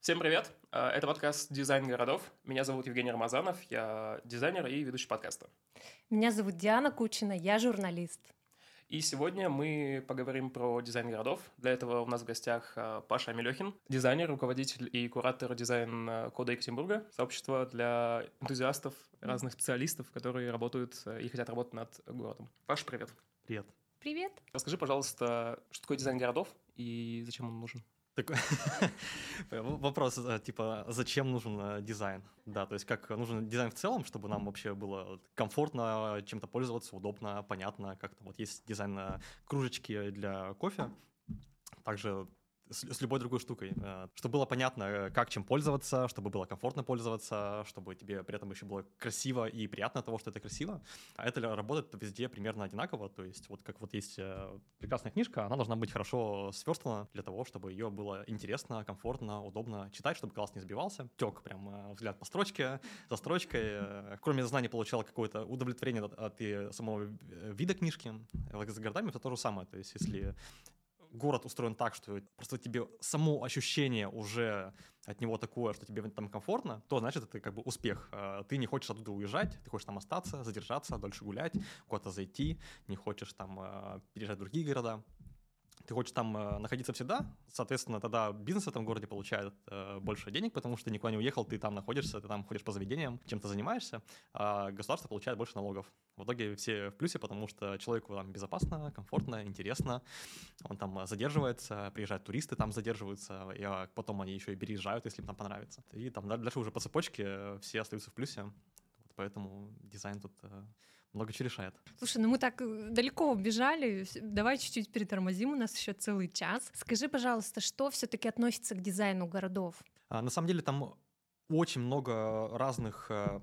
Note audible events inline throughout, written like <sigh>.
Всем привет! Э, это подкаст «Дизайн городов». Меня зовут Евгений Рамазанов, я дизайнер и ведущий подкаста. Меня зовут Диана Кучина, я журналист. И сегодня мы поговорим про дизайн городов. Для этого у нас в гостях э, Паша Амелехин, дизайнер, руководитель и куратор дизайн-кода Екатеринбурга, сообщество для энтузиастов, разных специалистов, которые работают и хотят работать над городом. Паша, привет. Привет. Привет. Расскажи, пожалуйста, что такое дизайн городов и зачем он нужен? <laughs> Вопрос, э, типа, зачем нужен э, дизайн? Да, то есть как нужен дизайн в целом, чтобы нам вообще было комфортно чем-то пользоваться, удобно, понятно, как-то вот есть дизайн э, кружечки для кофе, также с, с любой другой штукой. Э, чтобы было понятно, э, как чем пользоваться, чтобы было комфортно пользоваться, чтобы тебе при этом еще было красиво и приятно от того, что это красиво. А это работает везде примерно одинаково. То есть вот как вот есть э, прекрасная книжка, она должна быть хорошо сверстана для того, чтобы ее было интересно, комфортно, удобно читать, чтобы глаз не сбивался. Тек прям взгляд по строчке, за строчкой. Кроме знаний получал какое-то удовлетворение от, от самого вида книжки. С городами это то же самое. То есть если город устроен так, что просто тебе само ощущение уже от него такое, что тебе там комфортно, то значит это как бы успех. А, ты не хочешь оттуда уезжать, ты хочешь там остаться, задержаться, дольше гулять, куда-то зайти, не хочешь там а, переезжать в другие города ты хочешь там э, находиться всегда, соответственно, тогда бизнес в этом городе получает э, больше денег, потому что ты никуда не уехал, ты там находишься, ты там ходишь по заведениям, чем-то занимаешься, а государство получает больше налогов. В итоге все в плюсе, потому что человеку там безопасно, комфортно, интересно, он там задерживается, приезжают туристы, там задерживаются, и а потом они еще и переезжают, если им там понравится. И там дальше уже по цепочке все остаются в плюсе. Вот поэтому дизайн тут э, много чего решает. Слушай, ну мы так э, далеко убежали, давай чуть-чуть перетормозим, у нас еще целый час. Скажи, пожалуйста, что все-таки относится к дизайну городов? А, на самом деле там очень много разных э,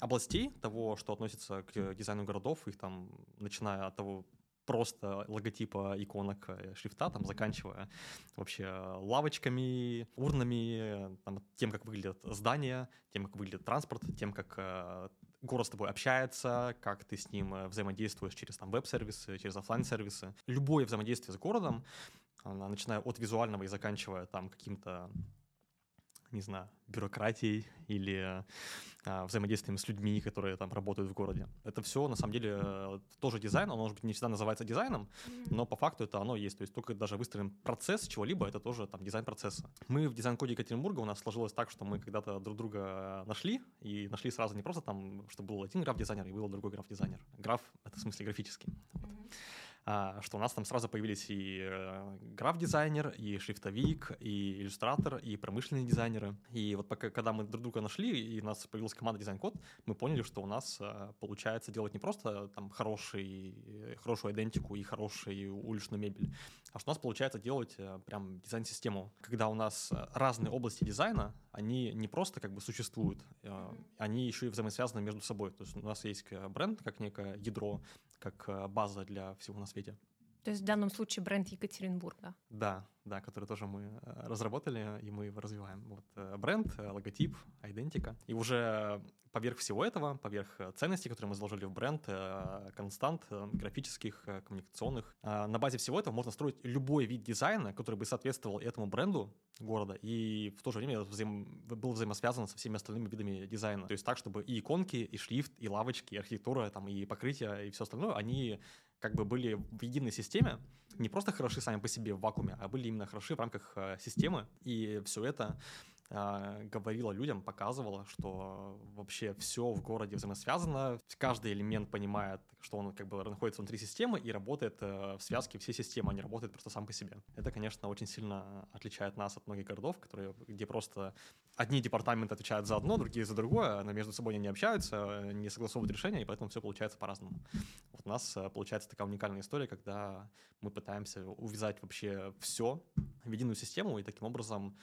областей того, что относится к дизайну городов, их там, начиная от того, просто логотипа иконок э, шрифта, там, заканчивая вообще лавочками, урнами, там, тем, как выглядят здания, тем, как выглядит транспорт, тем, как э, город с тобой общается, как ты с ним э, взаимодействуешь через там веб-сервисы, через офлайн сервисы Любое взаимодействие с городом, начиная от визуального и заканчивая там каким-то не знаю, бюрократией или а, взаимодействием с людьми, которые там работают в городе. Это все, на самом деле, тоже дизайн, он, может быть, не всегда называется дизайном, но по факту это оно есть. То есть только даже выстроен процесс чего-либо, это тоже там дизайн процесса. Мы в дизайн-коде Екатеринбурга, у нас сложилось так, что мы когда-то друг друга нашли, и нашли сразу не просто там, что был один граф-дизайнер и был другой граф-дизайнер. Граф — это в смысле графический. Вот. А, что у нас там сразу появились и э, граф-дизайнер, и шрифтовик, и иллюстратор, и промышленные дизайнеры. И вот пока, когда мы друг друга нашли, и у нас появилась команда дизайн-код, мы поняли, что у нас э, получается делать не просто там хороший, хорошую айдентику и хорошую уличную мебель, а что у нас получается делать э, прям дизайн-систему. Когда у нас разные области дизайна, они не просто как бы существуют, они еще и взаимосвязаны между собой. То есть у нас есть бренд как некое ядро, как база для всего на свете. То есть в данном случае бренд Екатеринбурга. Да, да, который тоже мы э, разработали, и мы его развиваем. Вот э, бренд, э, логотип, идентика. И уже поверх всего этого, поверх ценностей, которые мы заложили в бренд, констант графических, коммуникационных, на базе всего этого можно строить любой вид дизайна, который бы соответствовал этому бренду города, и в то же время взаим... был взаимосвязан со всеми остальными видами дизайна. То есть так, чтобы и иконки, и шрифт, и лавочки, и архитектура, там, и покрытие, и все остальное, они как бы были в единой системе, не просто хороши сами по себе в вакууме, а были именно хороши в рамках э, системы, и все это э, говорила людям, показывала, что вообще все в городе взаимосвязано, каждый элемент понимает, что он как бы находится внутри системы и работает э, в связке всей системы, а не работает просто сам по себе. Это, конечно, очень сильно отличает нас от многих городов, которые, где просто одни департаменты отвечают за одно, другие за другое, но между собой они не общаются, не согласовывают решения, и поэтому все получается по-разному. Вот у нас э, получается такая уникальная история, когда мы пытаемся увязать вообще все в единую систему и таким образом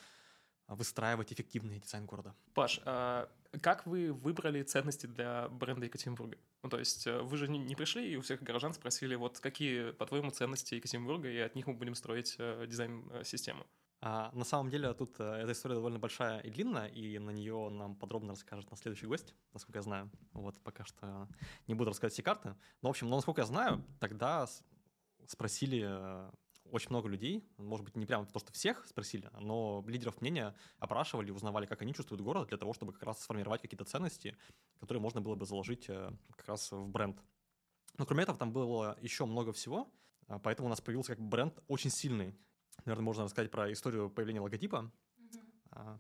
выстраивать эффективный дизайн города. Паш, а как вы выбрали ценности для бренда Екатеринбурга? Ну, то есть э, вы же не пришли и у всех горожан спросили, вот какие, по-твоему, ценности Екатеринбурга, и от них мы будем строить э, дизайн-систему? А, на самом деле тут э, эта история довольно большая и длинная, и на нее нам подробно расскажет на следующий гость, насколько я знаю. Вот пока что не буду рассказывать все карты. Но, в общем, но насколько я знаю, тогда спросили очень много людей, может быть, не прямо то, что всех спросили, но лидеров мнения опрашивали, узнавали, как они чувствуют город, для того, чтобы как раз сформировать какие-то ценности, которые можно было бы заложить э, как раз в бренд. Но кроме этого, там было еще много всего, а, поэтому у нас появился как бренд очень сильный. Наверное, можно рассказать про историю появления логотипа. Mm-hmm.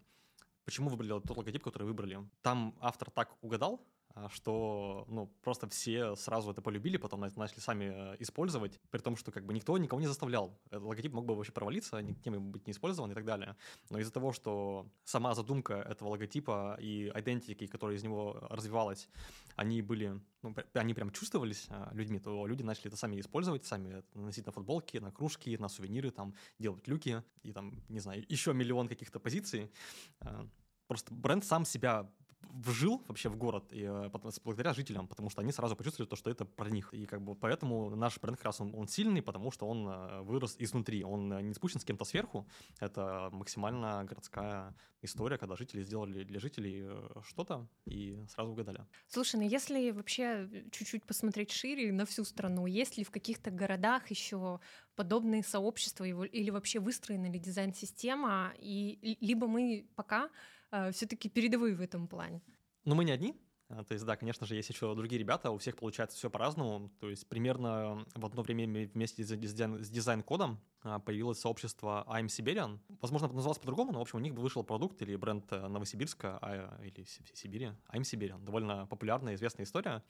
Почему выбрали тот логотип, который выбрали? Там автор так угадал, что ну, просто все сразу это полюбили, потом начали сами э, использовать, при том, что как бы никто никого не заставлял. Этот логотип мог бы вообще провалиться, никем быть не использован и так далее. Но из-за того, что сама задумка этого логотипа и идентики, которая из него развивалась, они были, ну, они прям чувствовались а, людьми, то люди начали это сами использовать, сами носить на футболки, на кружки, на сувениры, там, делать люки и там, не знаю, еще миллион каких-то позиций. А, просто бренд сам себя вжил вообще в город и, э, благодаря жителям, потому что они сразу почувствовали то, что это про них. И как бы поэтому наш бренд как раз он, он сильный, потому что он э, вырос изнутри. Он э, не спущен с кем-то сверху. Это максимально городская история, когда жители сделали для жителей что-то и сразу угадали. Слушай, ну если вообще чуть-чуть посмотреть шире на всю страну, есть ли в каких-то городах еще подобные сообщества или вообще выстроена ли дизайн-система, и либо мы пока все-таки передовые в этом плане. Но мы не одни. А, то есть, да, конечно же, есть еще другие ребята, у всех получается все по-разному. То есть, примерно в одно время вместе с дизайн-кодом а, появилось сообщество I'm Siberian. Возможно, называлось по-другому, но, в общем, у них вышел продукт или бренд э, Новосибирска а, или Сибири. I'm Siberian. Довольно популярная, известная история.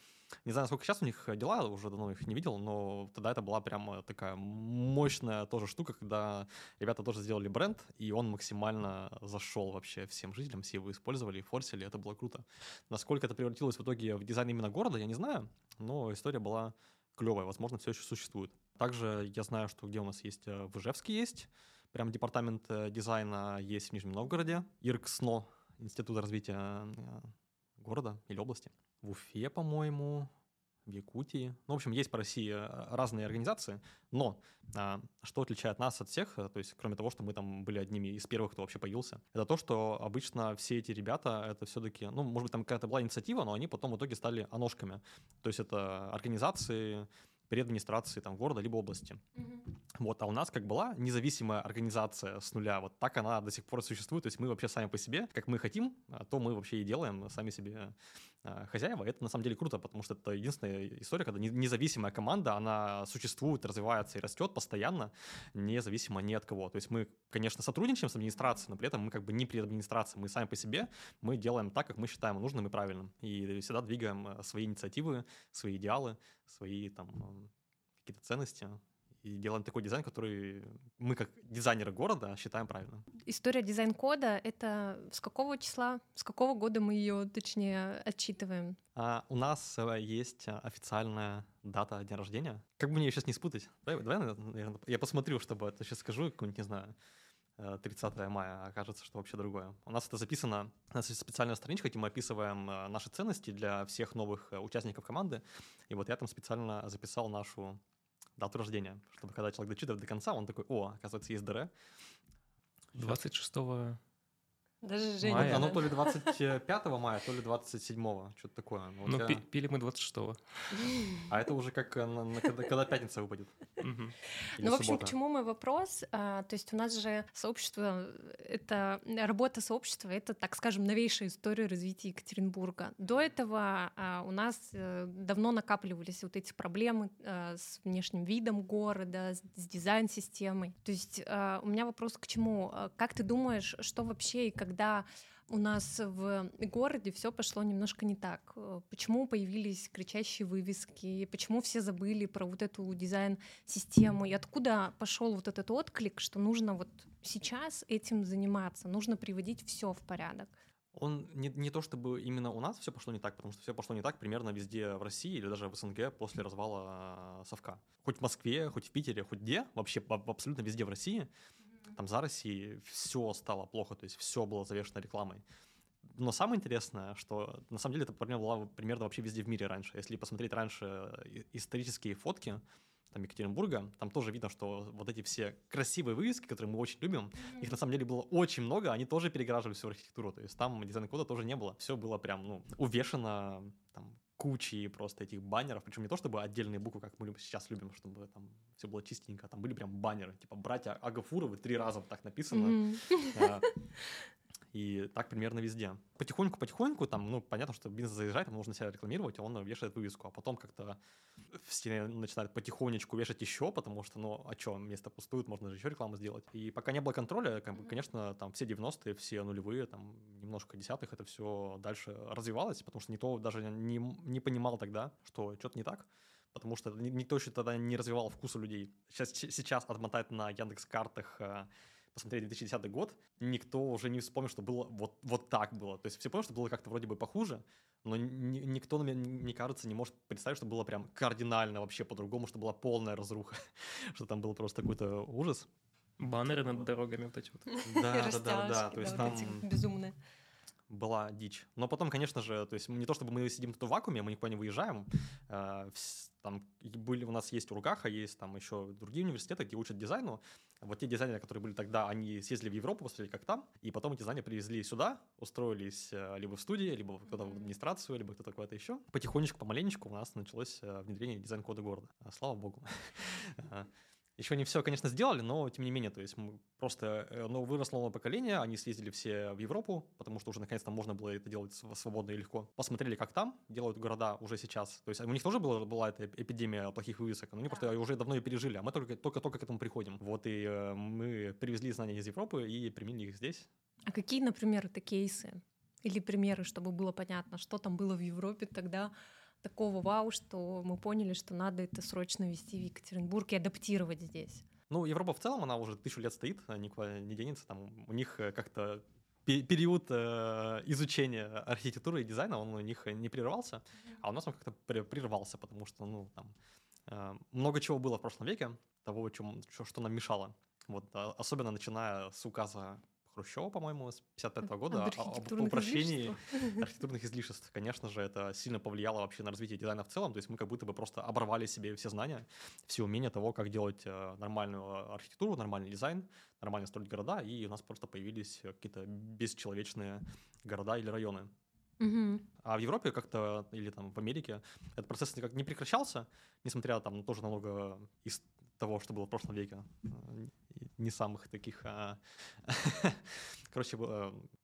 Не знаю, сколько сейчас у них дела, уже давно их не видел, но тогда это была прям такая мощная тоже штука, когда ребята тоже сделали бренд, и он максимально зашел вообще всем жителям, все его использовали, форсили, это было круто. Насколько это превратилось в итоге в дизайн именно города, я не знаю, но история была клевая, возможно, все еще существует. Также я знаю, что где у нас есть, э, в Ижевске есть, прям департамент э, дизайна есть в Нижнем Новгороде, ИРКСНО, Институт развития э, города или области. В Уфе, по-моему, в Якутии. Ну, в общем, есть по России разные организации, но а, что отличает нас от всех, то есть кроме того, что мы там были одними из первых, кто вообще появился, это то, что обычно все эти ребята, это все-таки, ну, может быть, там какая-то была инициатива, но они потом в итоге стали оножками. То есть это организации, при администрации там, города либо области. Mm-hmm. Вот, а у нас как была независимая организация с нуля, вот так она до сих пор существует, то есть мы вообще сами по себе, как мы хотим, а то мы вообще и делаем сами себе хозяева. Это на самом деле круто, потому что это единственная история, когда независимая команда, она существует, развивается и растет постоянно, независимо ни от кого. То есть мы, конечно, сотрудничаем с администрацией, но при этом мы как бы не при администрации, мы сами по себе, мы делаем так, как мы считаем нужным и правильным. И всегда двигаем э, свои инициативы, свои идеалы, свои там какие-то ценности и делаем такой дизайн, который мы как дизайнеры города считаем правильным. История дизайн-кода — это с какого числа, с какого года мы ее, точнее, отчитываем? А, у нас э, есть официальная дата дня рождения. Как бы мне ее сейчас не спутать? Давай, давай наверное, я посмотрю, чтобы это сейчас скажу, какую-нибудь, не знаю, 30 э, мая, а окажется, что вообще другое. У нас это записано, у нас есть специальная страничка, где мы описываем э, наши ценности для всех новых участников команды. И вот я там специально записал нашу дату рождения, чтобы когда человек дочитывает до конца, он такой, о, оказывается, есть ДР. 26 даже Женя. Мая. Оно то ли 25 мая, то ли 27, что-то такое. Вот ну, я... пили мы 26 А это уже как на, когда, когда пятница выпадет. Ну, в общем, к чему мой вопрос? А, то есть у нас же сообщество, это работа сообщества, это, так скажем, новейшая история развития Екатеринбурга. До этого а, у нас э, давно накапливались вот эти проблемы а, с внешним видом города, с дизайн-системой. То есть у меня вопрос к чему? Как ты думаешь, что вообще и как когда у нас в городе все пошло немножко не так. Э, почему появились кричащие вывески? Почему все забыли про вот эту дизайн-систему? И откуда пошел вот этот отклик, что нужно вот сейчас этим заниматься, нужно приводить все в порядок? Он не, не то чтобы именно у нас все пошло не так, потому что все пошло не так примерно везде в России или даже в СНГ после развала Совка. Хоть в Москве, хоть в Питере, хоть где, вообще абсолютно везде в России там за Россией все стало плохо, то есть все было завешено рекламой. Но самое интересное, что на самом деле это проблема была примерно вообще везде в мире раньше. Если посмотреть раньше исторические фотки, там Екатеринбурга, там тоже видно, что вот эти все красивые вывески, которые мы очень любим, mm-hmm. их на самом деле было очень много, они тоже переграживали всю архитектуру, то есть там дизайн-кода тоже не было, все было прям, ну, увешано там кучей просто этих баннеров, причем не то чтобы отдельные буквы, как мы сейчас любим, чтобы там все было чистенько, а там были прям баннеры, типа «Братья Агафуровы» три раза так написано. Mm-hmm. И так примерно везде. Потихоньку-потихоньку, там, ну, понятно, что бизнес заезжает, там нужно себя рекламировать, он вешает вывеску, а потом как-то все начинают потихонечку вешать еще, потому что, ну, а что, место пустует, можно же еще рекламу сделать. И пока не было контроля, как бы, конечно, там все 90-е, все нулевые, там немножко десятых, это все дальше развивалось, потому что никто даже не, не понимал тогда, что что-то не так потому что никто еще тогда не развивал вкус у людей. Сейчас, сейчас отмотать на Яндекс картах э, посмотреть 2010 год, никто уже не вспомнил, что было вот, вот так было. То есть все поняли, что было как-то вроде бы похуже, но ни, никто, мне кажется, не может представить, что было прям кардинально вообще по-другому, что была полная разруха, <laughs> что там был просто какой-то ужас. Баннеры над дорогами вот эти вот. Да, да, да, да. То есть там... Безумные была дичь. Но потом, конечно же, то есть не то, чтобы мы сидим тут в вакууме, мы никуда не выезжаем. Э, там были, у нас есть Ургаха, есть там еще другие университеты, где учат дизайну. Вот те дизайнеры, которые были тогда, они съездили в Европу, посмотрели, как там, и потом эти знания привезли сюда, устроились э, либо в студии, либо кто-то в администрацию, либо кто-то куда-то еще. Потихонечку, помаленечку у нас началось э, внедрение дизайн-кода города. Слава богу. <laughs> Еще не все, конечно, сделали, но тем не менее, то есть мы просто ну, выросло новое поколение, они съездили все в Европу, потому что уже наконец-то можно было это делать свободно и легко. Посмотрели, как там делают города уже сейчас. То есть у них тоже была, была эта эпидемия плохих вывесок, но они да. просто уже давно ее пережили, а мы только, только, только к этому приходим. Вот и э, мы привезли знания из Европы и применили их здесь. А какие, например, это кейсы? Или примеры, чтобы было понятно, что там было в Европе тогда, такого вау, что мы поняли, что надо это срочно вести в Екатеринбург и адаптировать здесь? Ну, Европа в целом, она уже тысячу лет стоит, никуда не денется. Там у них э, как-то период э, изучения архитектуры и дизайна, он у них не прервался, а у нас он как-то прервался, потому что, ну, там, э, много чего было в прошлом веке, того, чем, что нам мешало. Вот, а, особенно начиная с указа Хрущева, по-моему, с 55 года об упрощении архитектурных излишеств. Конечно же, это сильно повлияло вообще на развитие дизайна в целом. То есть мы как будто бы просто оборвали себе все знания, все умения того, как делать э, нормальную архитектуру, нормальный дизайн, нормально строить города, и у нас просто появились какие-то бесчеловечные города или районы. Угу. А в Европе как-то, или там в Америке, этот процесс никак не прекращался, несмотря там тоже на много того, что было в прошлом веке не самых таких... А... <laughs> Короче,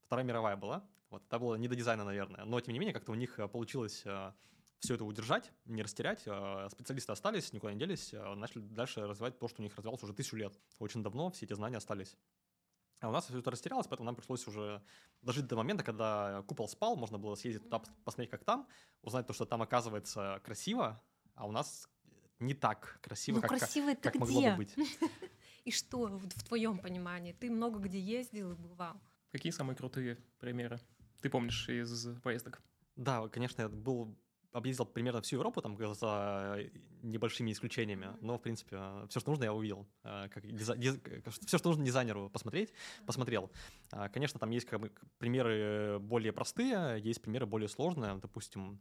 Вторая мировая была. Вот, это было не до дизайна, наверное. Но, тем не менее, как-то у них э, получилось э, все это удержать, не растерять. Э, специалисты остались, никуда не делись, начали дальше развивать то, что у них развивалось уже тысячу лет. Очень давно все эти знания остались. А у нас все это растерялось, поэтому нам пришлось уже дожить до момента, когда купол спал, можно было съездить туда, посмотреть, как там, узнать то, что там оказывается красиво, а у нас не так красиво, ну, как, красиво как, как могло бы быть. <laughs> И что в твоем понимании? Ты много где ездил и бывал. Какие самые крутые примеры? Ты помнишь из поездок? Да, конечно, я был объездил примерно всю Европу, там, за небольшими исключениями, но, в принципе, все, что нужно, я увидел. Э, как дизай... диз... Все, что нужно дизайнеру посмотреть, посмотрел. Э, конечно, там есть как бы, примеры более простые, есть примеры более сложные. Допустим,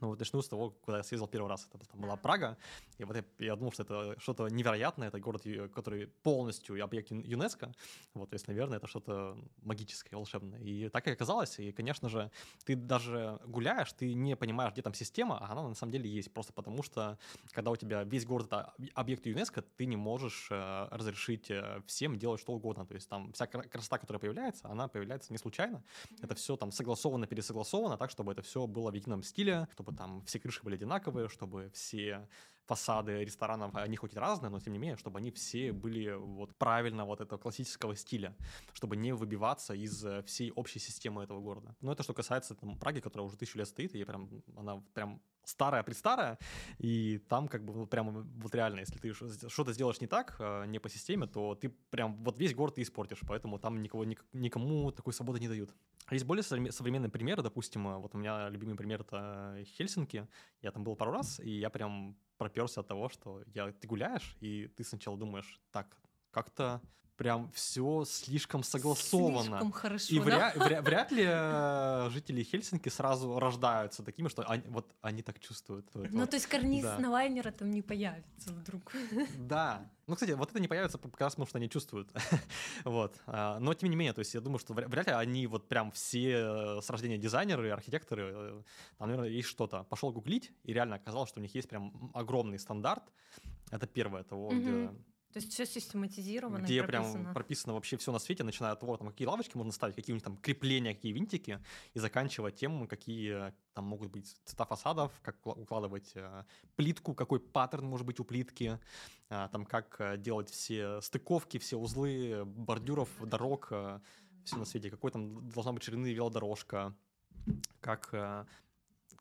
ну, вот начну с того, куда я съездил первый раз. Это там была Прага. И вот я, я думал, что это что-то невероятное. Это город, который полностью объект ЮНЕСКо. Вот, то есть, наверное, это что-то магическое, волшебное. И так и оказалось. И, конечно же, ты даже гуляешь, ты не понимаешь, где там система, а она на самом деле есть. Просто потому что, когда у тебя весь город это объект ЮНЕСКо, ты не можешь э, разрешить э, всем делать что угодно. То есть там вся красота, которая появляется, она появляется не случайно. Это все там согласовано, пересогласовано так, чтобы это все было в едином стиле, чтобы там все крыши были одинаковые, чтобы все фасады ресторанов, они хоть и разные, но тем не менее, чтобы они все были вот правильно вот этого классического стиля, чтобы не выбиваться из э, всей общей системы этого города. Но это что касается там, Праги, которая уже тысячу лет стоит, и прям, она прям старая-престарая, и там как бы вот прямо вот реально, если ты что-то сделаешь не так, э, не по системе, то ты прям вот весь город ты испортишь, поэтому там никого, никому такой свободы не дают. Есть более современные примеры, допустим, э, вот у меня любимый пример это Хельсинки, я там был пару раз, и я прям проперся от того, что я, ты гуляешь, и ты сначала думаешь, так, как-то прям все слишком согласовано. Слишком хорошо, И да? вряд, <laughs> вряд, ли э, жители Хельсинки сразу рождаются такими, что они, вот они так чувствуют. Вот, Ну, вот. то есть карниз да. Навайнера там не появится вдруг. <laughs> Да. Ну, кстати, вот это не появится как раз потому, что они чувствуют. <laughs> вот. А, Но, тем не менее, то есть я думаю, что вря- вряд ли они вот прям все э, с рождения дизайнеры, архитекторы, э, там, наверное, есть что-то. Пошел гуглить, и реально оказалось, что у них есть прям огромный стандарт. Это первое, того, где Мгм. То есть все систематизировано где и прям прописано. прописано вообще все на свете, начиная от того, там, какие лавочки можно ставить, какие у них там крепления, какие винтики, и заканчивая тем, какие там могут быть цвета фасадов, как укла- укладывать э, плитку, какой паттерн может быть у плитки, а, там как э, делать все стыковки, все узлы бордюров, дорог, все на свете, какой там должна быть ширины велодорожка, как э,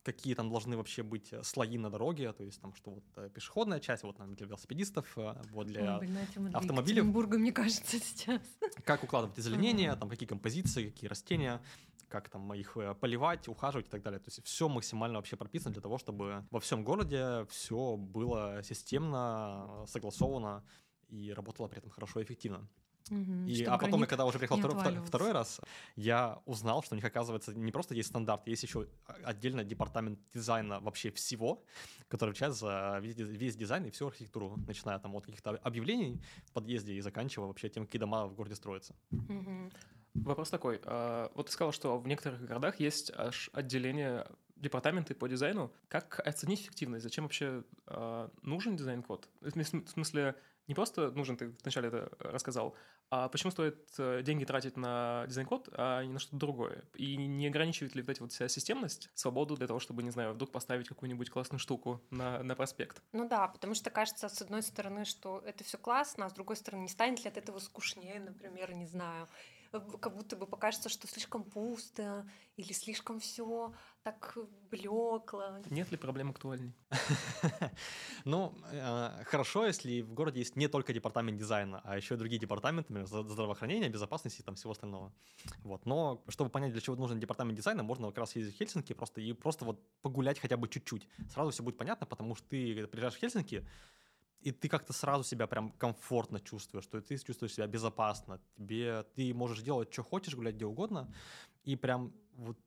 какие там должны вообще быть э, слои на дороге, то есть там что вот э, пешеходная часть, вот там для велосипедистов, э, вот для Ой, для автомобилев. Екатеринбурга, мне кажется, сейчас. как укладывать озеленение, там какие композиции, какие растения, как там их поливать, ухаживать и так далее. То есть все максимально вообще прописано для того, чтобы во всем городе все было системно, согласовано и работало при этом хорошо и эффективно. Мгм, И, а потом, гранит когда уже приехал второй, второй раз, я узнал, что у них, оказывается, не просто есть стандарт, есть еще отдельно департамент дизайна вообще всего, который отвечает за весь, весь дизайн и всю архитектуру, начиная там от каких-то объявлений в подъезде и заканчивая вообще тем, какие дома в городе строятся. Мгм. Вопрос такой. а, Вот ты сказал, что в некоторых городах есть аж отделение департаменты по дизайну. Как оценить эффективность? Зачем вообще а, нужен дизайн-код? В смысле, не просто нужен, ты вначале это рассказал, а почему стоит э, деньги тратить на дизайн-код, а не на что-то другое? И не ограничивает ли вот эта вот вся системность свободу для того, чтобы, не знаю, вдруг поставить какую-нибудь классную штуку на, на проспект? Ну да, потому что кажется, с одной стороны, что это все классно, а с другой стороны, не станет ли от этого скучнее, например, не знаю. Как будто бы покажется, что слишком пусто или слишком все так блекло. Нет ли проблем актуальней? <laughs> Ну, э, хорошо, если в городе есть не только департамент дизайна, а еще и другие департаменты, например, зд- здравоохранения, безопасности и там всего остального. Вот. Но чтобы понять, для чего нужен департамент дизайна, можно как раз ездить в Хельсинки просто и просто вот погулять хотя бы чуть-чуть. Сразу все будет понятно, потому что ты приезжаешь в Хельсинки, и ты как-то сразу себя прям комфортно чувствуешь, что ты чувствуешь себя безопасно, тебе ты можешь делать, что хочешь, гулять где угодно, и прям вот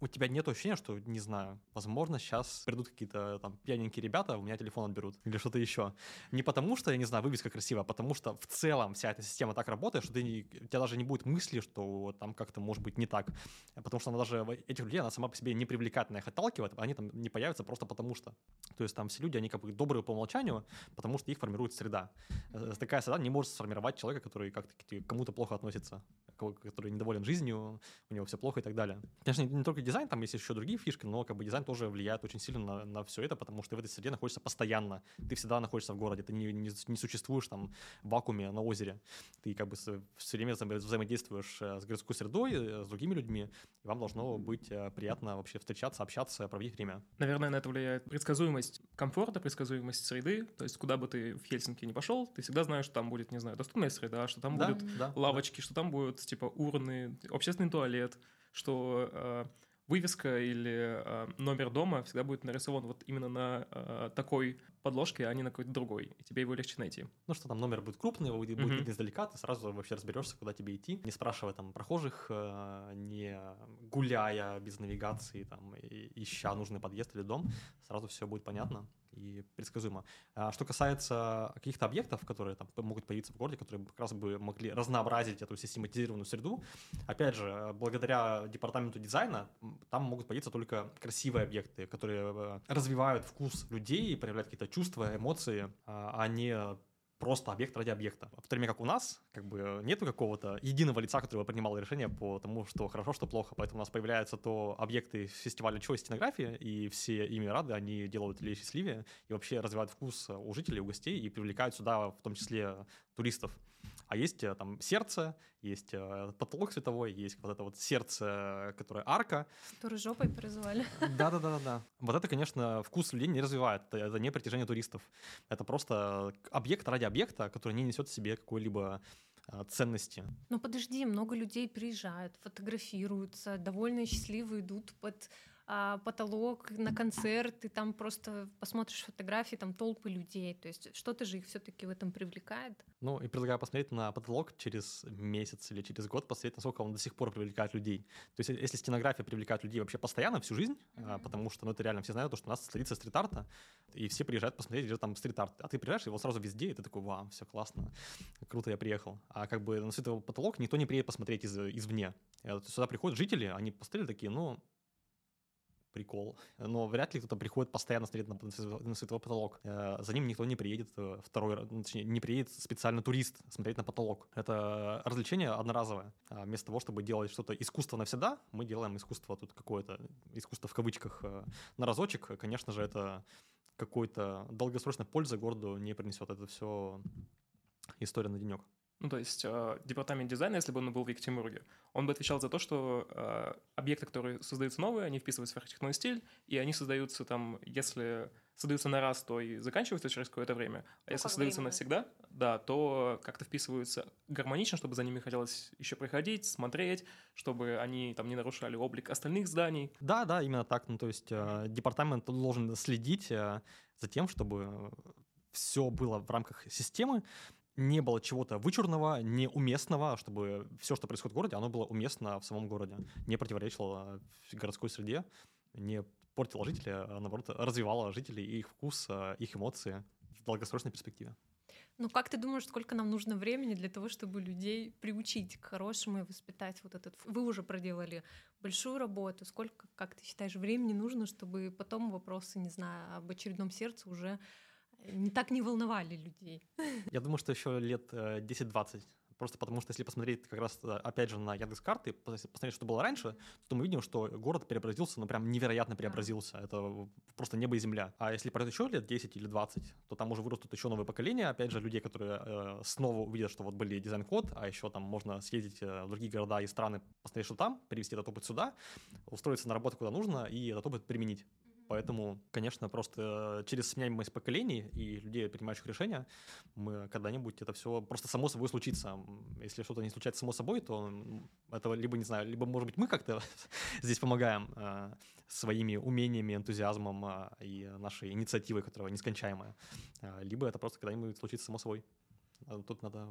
у тебя нет ощущения, что, не знаю, возможно, сейчас придут какие-то там пьяненькие ребята, у меня телефон отберут или что-то еще. Не потому что, я не знаю, вывеска красивая, а потому что в целом вся эта система так работает, что ты у тебя даже не будет мысли, что там как-то может быть не так. Потому что она даже этих людей, она сама по себе не привлекательная, их отталкивает, они там не появятся просто потому что. То есть там все люди, они как бы добрые по умолчанию, потому что их формирует среда. Э, Такая среда не может сформировать человека, который как-то кому-то плохо относится, который недоволен жизнью, у него все плохо и так далее. Конечно, не, не только дизайн, там есть еще другие фишки, но как бы дизайн тоже влияет очень сильно на, все это, потому что ты в этой среде находишься постоянно. Ты всегда находишься в городе, ты не, не, не существуешь там в вакууме на озере. Ты как бы все время вза- взаимодействуешь э, с городской средой, э, с другими людьми, и вам должно быть э, приятно вообще встречаться, общаться, проводить время. Наверное, на это влияет предсказуемость комфорта, предсказуемость среды. То есть, куда бы ты в Хельсинки не пошел, ты всегда знаешь, что там будет, не знаю, доступная среда, что там Да, будет да, лавочки, что там будут, типа, урны, общественный туалет, что вывеска или э, номер дома всегда будет нарисован вот именно на э, такой подложке, а не на какой-то другой, и тебе его легче найти. Ну что там, номер будет крупный, его будет видно издалека, ты сразу вообще разберешься, куда тебе идти, не спрашивая там прохожих, э, не гуляя без навигации, там, ища нужный подъезд или дом, сразу все будет понятно и предсказуемо. А что касается каких-то объектов, которые там могут появиться в городе, которые как раз бы могли разнообразить эту систематизированную среду, опять же, благодаря департаменту дизайна там могут появиться только красивые объекты, которые э, развивают вкус людей проявляют какие-то чувства, эмоции, а а не просто объект ради объекта. В то время как у нас как бы нету какого-то единого лица, который бы принимал решение по тому, что хорошо, что плохо. Поэтому у нас появляются то объекты фестиваля чего стенографии, и все ими рады, они делают людей счастливее и вообще развивают вкус у жителей, у гостей и привлекают сюда в том числе туристов. А есть э, там сердце, есть э, потолок световой, есть вот это вот сердце, которое арка, Который жопой прозвали. да-да-да-да. Вот это, конечно, вкус людей не развивает. Это, это не притяжение туристов. Это просто объект ради объекта, который не несет в себе какой-либо а, ценности. Ну подожди, много людей приезжают, фотографируются, довольно счастливы идут под а, потолок на концерт, и там просто посмотришь фотографии, там толпы людей. То есть что-то же их все-таки в этом привлекает. Ну, и предлагаю посмотреть на потолок через месяц или через год, посмотреть, насколько он до сих пор привлекает людей. То есть если стенография привлекает людей вообще постоянно, всю жизнь, mm-hmm. потому что, ну, это реально все знают, то, что у нас столица стрит-арта, и все приезжают посмотреть, где там стрит-арт. А ты приезжаешь, его сразу везде, и ты такой, вау, все классно, круто, я приехал. А как бы на световой потолок никто не приедет посмотреть из, извне. Сюда приходят жители, они посмотрели такие, ну, прикол. Но вряд ли кто-то приходит постоянно смотреть на, на световой потолок. Э, за ним никто не приедет э, второй, ну, точнее, не приедет специально турист смотреть на потолок. Это развлечение одноразовое. А вместо того, чтобы делать что-то искусство навсегда, мы делаем искусство тут какое-то, искусство в кавычках, э, на разочек. Конечно же, это какой-то долгосрочной пользы городу не принесет. Это все история на денек. Ну, то есть э, департамент дизайна, если бы он был в Екатеринбурге, он бы отвечал за то, что э, объекты, которые создаются новые, они вписываются в архитектурный стиль, и они создаются там, если создаются на раз, то и заканчиваются через какое-то время. А ну, если создаются время. навсегда, да, то как-то вписываются гармонично, чтобы за ними хотелось еще приходить, смотреть, чтобы они там не нарушали облик остальных зданий. Да, да, именно так. Ну, то есть э, департамент должен следить э, за тем, чтобы все было в рамках системы, не было чего-то вычурного, неуместного, чтобы все, что происходит в городе, оно было уместно в самом городе, не противоречило городской среде, не портило жителей, а наоборот развивало жителей их вкус, а, их эмоции в долгосрочной перспективе. Ну, как ты думаешь, сколько нам нужно времени для того, чтобы людей приучить к хорошему и воспитать вот этот... Вы уже проделали большую работу. Сколько, как ты считаешь, времени нужно, чтобы потом вопросы, не знаю, об очередном сердце уже не так не волновали людей. <laughs> Я думаю, что еще лет 10-20. Э, Просто потому что если посмотреть как раз, э, опять же, на Яндекс карты, посмотреть, что было раньше, то мы видим, что город преобразился, ну прям невероятно преобразился. Это просто небо и земля. А если пройдет еще лет 10 или 20, то там уже вырастут еще новые поколения, опять же, людей, которые э, снова увидят, что вот были дизайн-код, а еще там можно съездить э, в другие города и страны, посмотреть, что там, привезти этот опыт сюда, устроиться на работу куда нужно и этот опыт применить. Поэтому, конечно, просто через сменяемость поколений и людей, принимающих решения, мы когда-нибудь это все просто само собой случится. Если что-то не случается само собой, то этого либо, не знаю, либо, может быть, мы как-то <laughs> здесь помогаем э, своими умениями, энтузиазмом э, и нашей инициативой, которая нескончаемая, э, либо это просто когда-нибудь случится само собой. Тут надо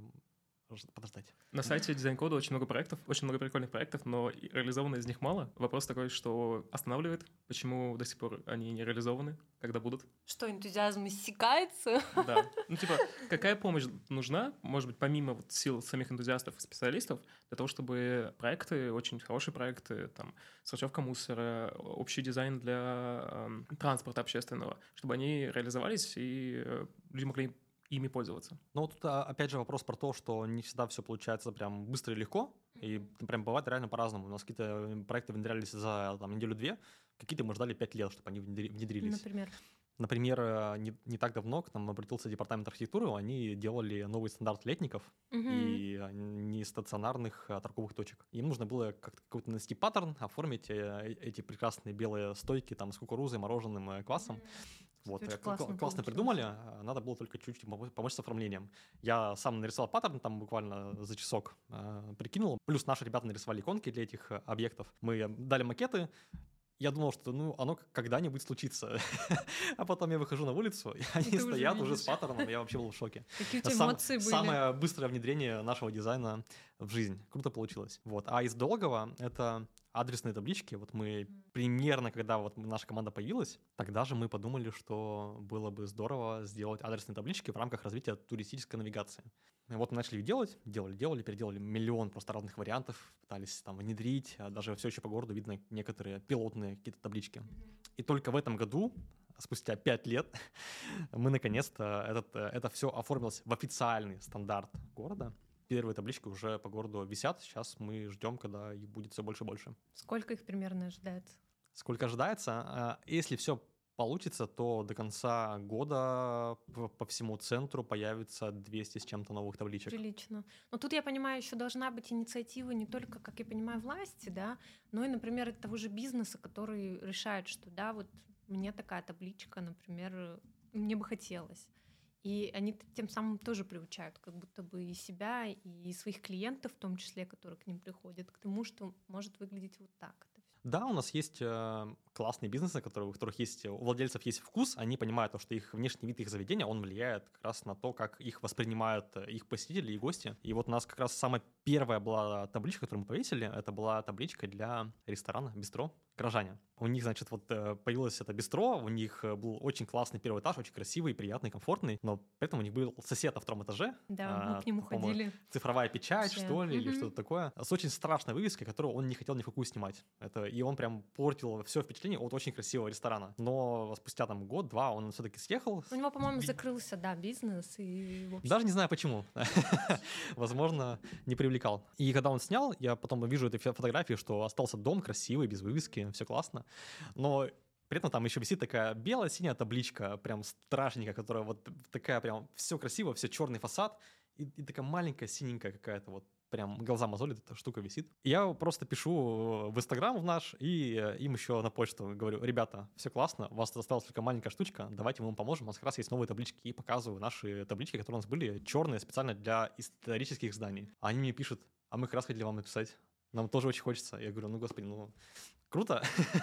подождать. На сайте Code очень много проектов, очень много прикольных проектов, но реализовано из них мало. Вопрос такой, что останавливает, почему до сих пор они не реализованы, когда будут. Что, энтузиазм иссякается? Да. Ну, типа, какая помощь нужна, может быть, помимо вот сил самих энтузиастов и специалистов, для того, чтобы проекты, очень хорошие проекты, там, сортировка мусора, общий дизайн для э, транспорта общественного, чтобы они реализовались и э, люди могли ими пользоваться. Ну, тут а, опять же вопрос про то, что не всегда все получается прям быстро и легко, и прям бывает реально по-разному. У нас какие-то проекты внедрялись за там, неделю-две, какие-то мы ждали пять лет, чтобы они внедрились. Например? Например, э, не, не так давно к нам обратился департамент архитектуры, они делали новый стандарт летников угу. и э, не стационарных а торговых точек. Им нужно было как-то какой-то нанести паттерн, оформить эти прекрасные белые стойки там с кукурузой, мороженым, квасом. Вот, Это классно, классно придумали, а надо было только чуть-чуть помочь с оформлением. Я сам нарисовал паттерн, там буквально за часок э, прикинул. Плюс наши ребята нарисовали иконки для этих объектов. Мы дали макеты, я думал, что ну оно когда-нибудь случится. <laughs> а потом я выхожу на улицу, и они и стоят уже, уже с паттерном, я вообще был в шоке. Какие у тебя эмоции были? Самое быстрое внедрение нашего дизайна в жизнь. Круто получилось. Вот. А из долгого это адресные таблички. Вот мы примерно, когда вот наша команда появилась, тогда же мы подумали, что было бы здорово сделать адресные таблички в рамках развития туристической навигации. И вот мы начали их делать, делали, делали, переделали миллион просто разных вариантов, пытались там внедрить, а даже все еще по городу видно некоторые пилотные какие-то таблички. И только в этом году спустя пять лет <laughs> мы наконец-то этот, это все оформилось в официальный стандарт города. Первые таблички уже по городу висят. Сейчас мы ждем, когда их будет все больше и больше. Сколько их примерно ожидается? Сколько ожидается? А, если все получится, то до конца года по всему центру появится 200 с чем-то новых табличек. Прилично. Но тут, я понимаю, еще должна быть инициатива не только, как я понимаю, власти, да, но и, например, того же бизнеса, который решает, что, да, вот мне такая табличка, например, мне бы хотелось. И они тем самым тоже приучают как будто бы и себя, и своих клиентов в том числе, которые к ним приходят, к тому, что может выглядеть вот так. Да, у нас есть э, классные бизнесы, которые, у которых есть, у владельцев есть вкус, они понимают, то, что их внешний вид их заведения, он влияет как раз на то, как их воспринимают э, их посетители и гости. И вот у нас как раз самая первая была табличка, которую мы повесили, это была табличка для ресторана, бистро, горожане. У них, значит, вот э, появилось это бистро, у них э, был очень классный первый этаж, очень красивый, приятный, комфортный, но при этом у них был сосед на втором этаже. Да, а, мы к нему ходили. Цифровая печать, Вообще. что ли, mm-hmm. или что-то такое. С очень страшной вывеской, которую он не хотел ни в какую снимать. Это, и он прям портил все впечатление от очень красивого ресторана. Но спустя там год-два он все-таки съехал. У него, по-моему, закрылся, да, бизнес. И, общем... Даже не знаю почему. <laughs> Возможно, не привлекал. И когда он снял, я потом вижу этой фотографии, что остался дом красивый, без вывески, все классно. Но при этом там еще висит такая белая синяя табличка, прям страшненькая, которая вот такая прям все красиво, все черный фасад, и, и такая маленькая синенькая какая-то вот прям глаза мозолит, эта штука висит. Я просто пишу в Инстаграм в наш, и э, им еще на почту говорю, ребята, все классно, у вас осталась только маленькая штучка, давайте мы вам поможем, у нас как раз есть новые таблички, и показываю наши таблички, которые у нас были, черные, специально для исторических зданий. Они мне пишут, а мы как раз хотели вам написать, нам тоже очень хочется. Я говорю, ну, господи, ну, круто,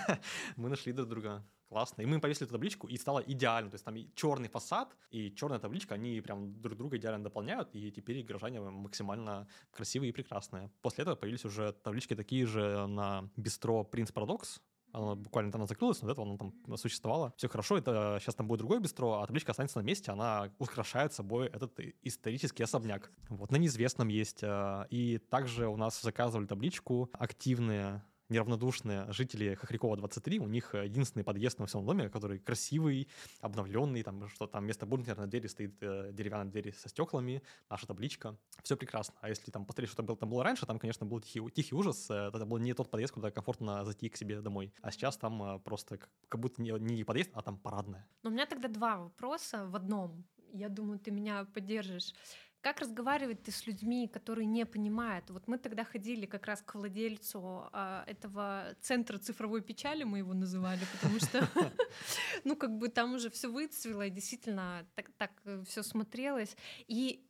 <laughs> мы нашли друг друга, классно. И мы повесили эту табличку, и стало идеально. То есть там и черный фасад, и черная табличка, они прям друг друга идеально дополняют, и теперь горожане максимально красивые и прекрасные. После этого появились уже таблички такие же на бистро Принц Парадокс, она буквально там закрылась, но до этого она там существовала. Все хорошо, это сейчас там будет другое бистро, а табличка останется на месте, она украшает собой этот исторический особняк. Вот, на неизвестном есть. Э, и также у нас заказывали табличку активные неравнодушные жители Хохрякова 23, у них единственный подъезд на всем доме, который красивый, обновленный, там что там вместо бункера на двери стоит э, деревянная дверь со стеклами, наша табличка, все прекрасно. А если там посмотреть, что там было раньше, там, конечно, был тихий, тихий ужас, э, это был не тот подъезд, куда комфортно зайти к себе домой. А сейчас там э, просто как будто не, не подъезд, а там парадная. Но у меня тогда два вопроса в одном. Я думаю, ты меня поддержишь. Как разговаривать ты с людьми, которые не понимают? Вот мы тогда ходили как раз к владельцу а, этого центра цифровой печали, мы его называли, потому что, <laughs> ну, как бы там уже все выцвело, и действительно так, э, все смотрелось. И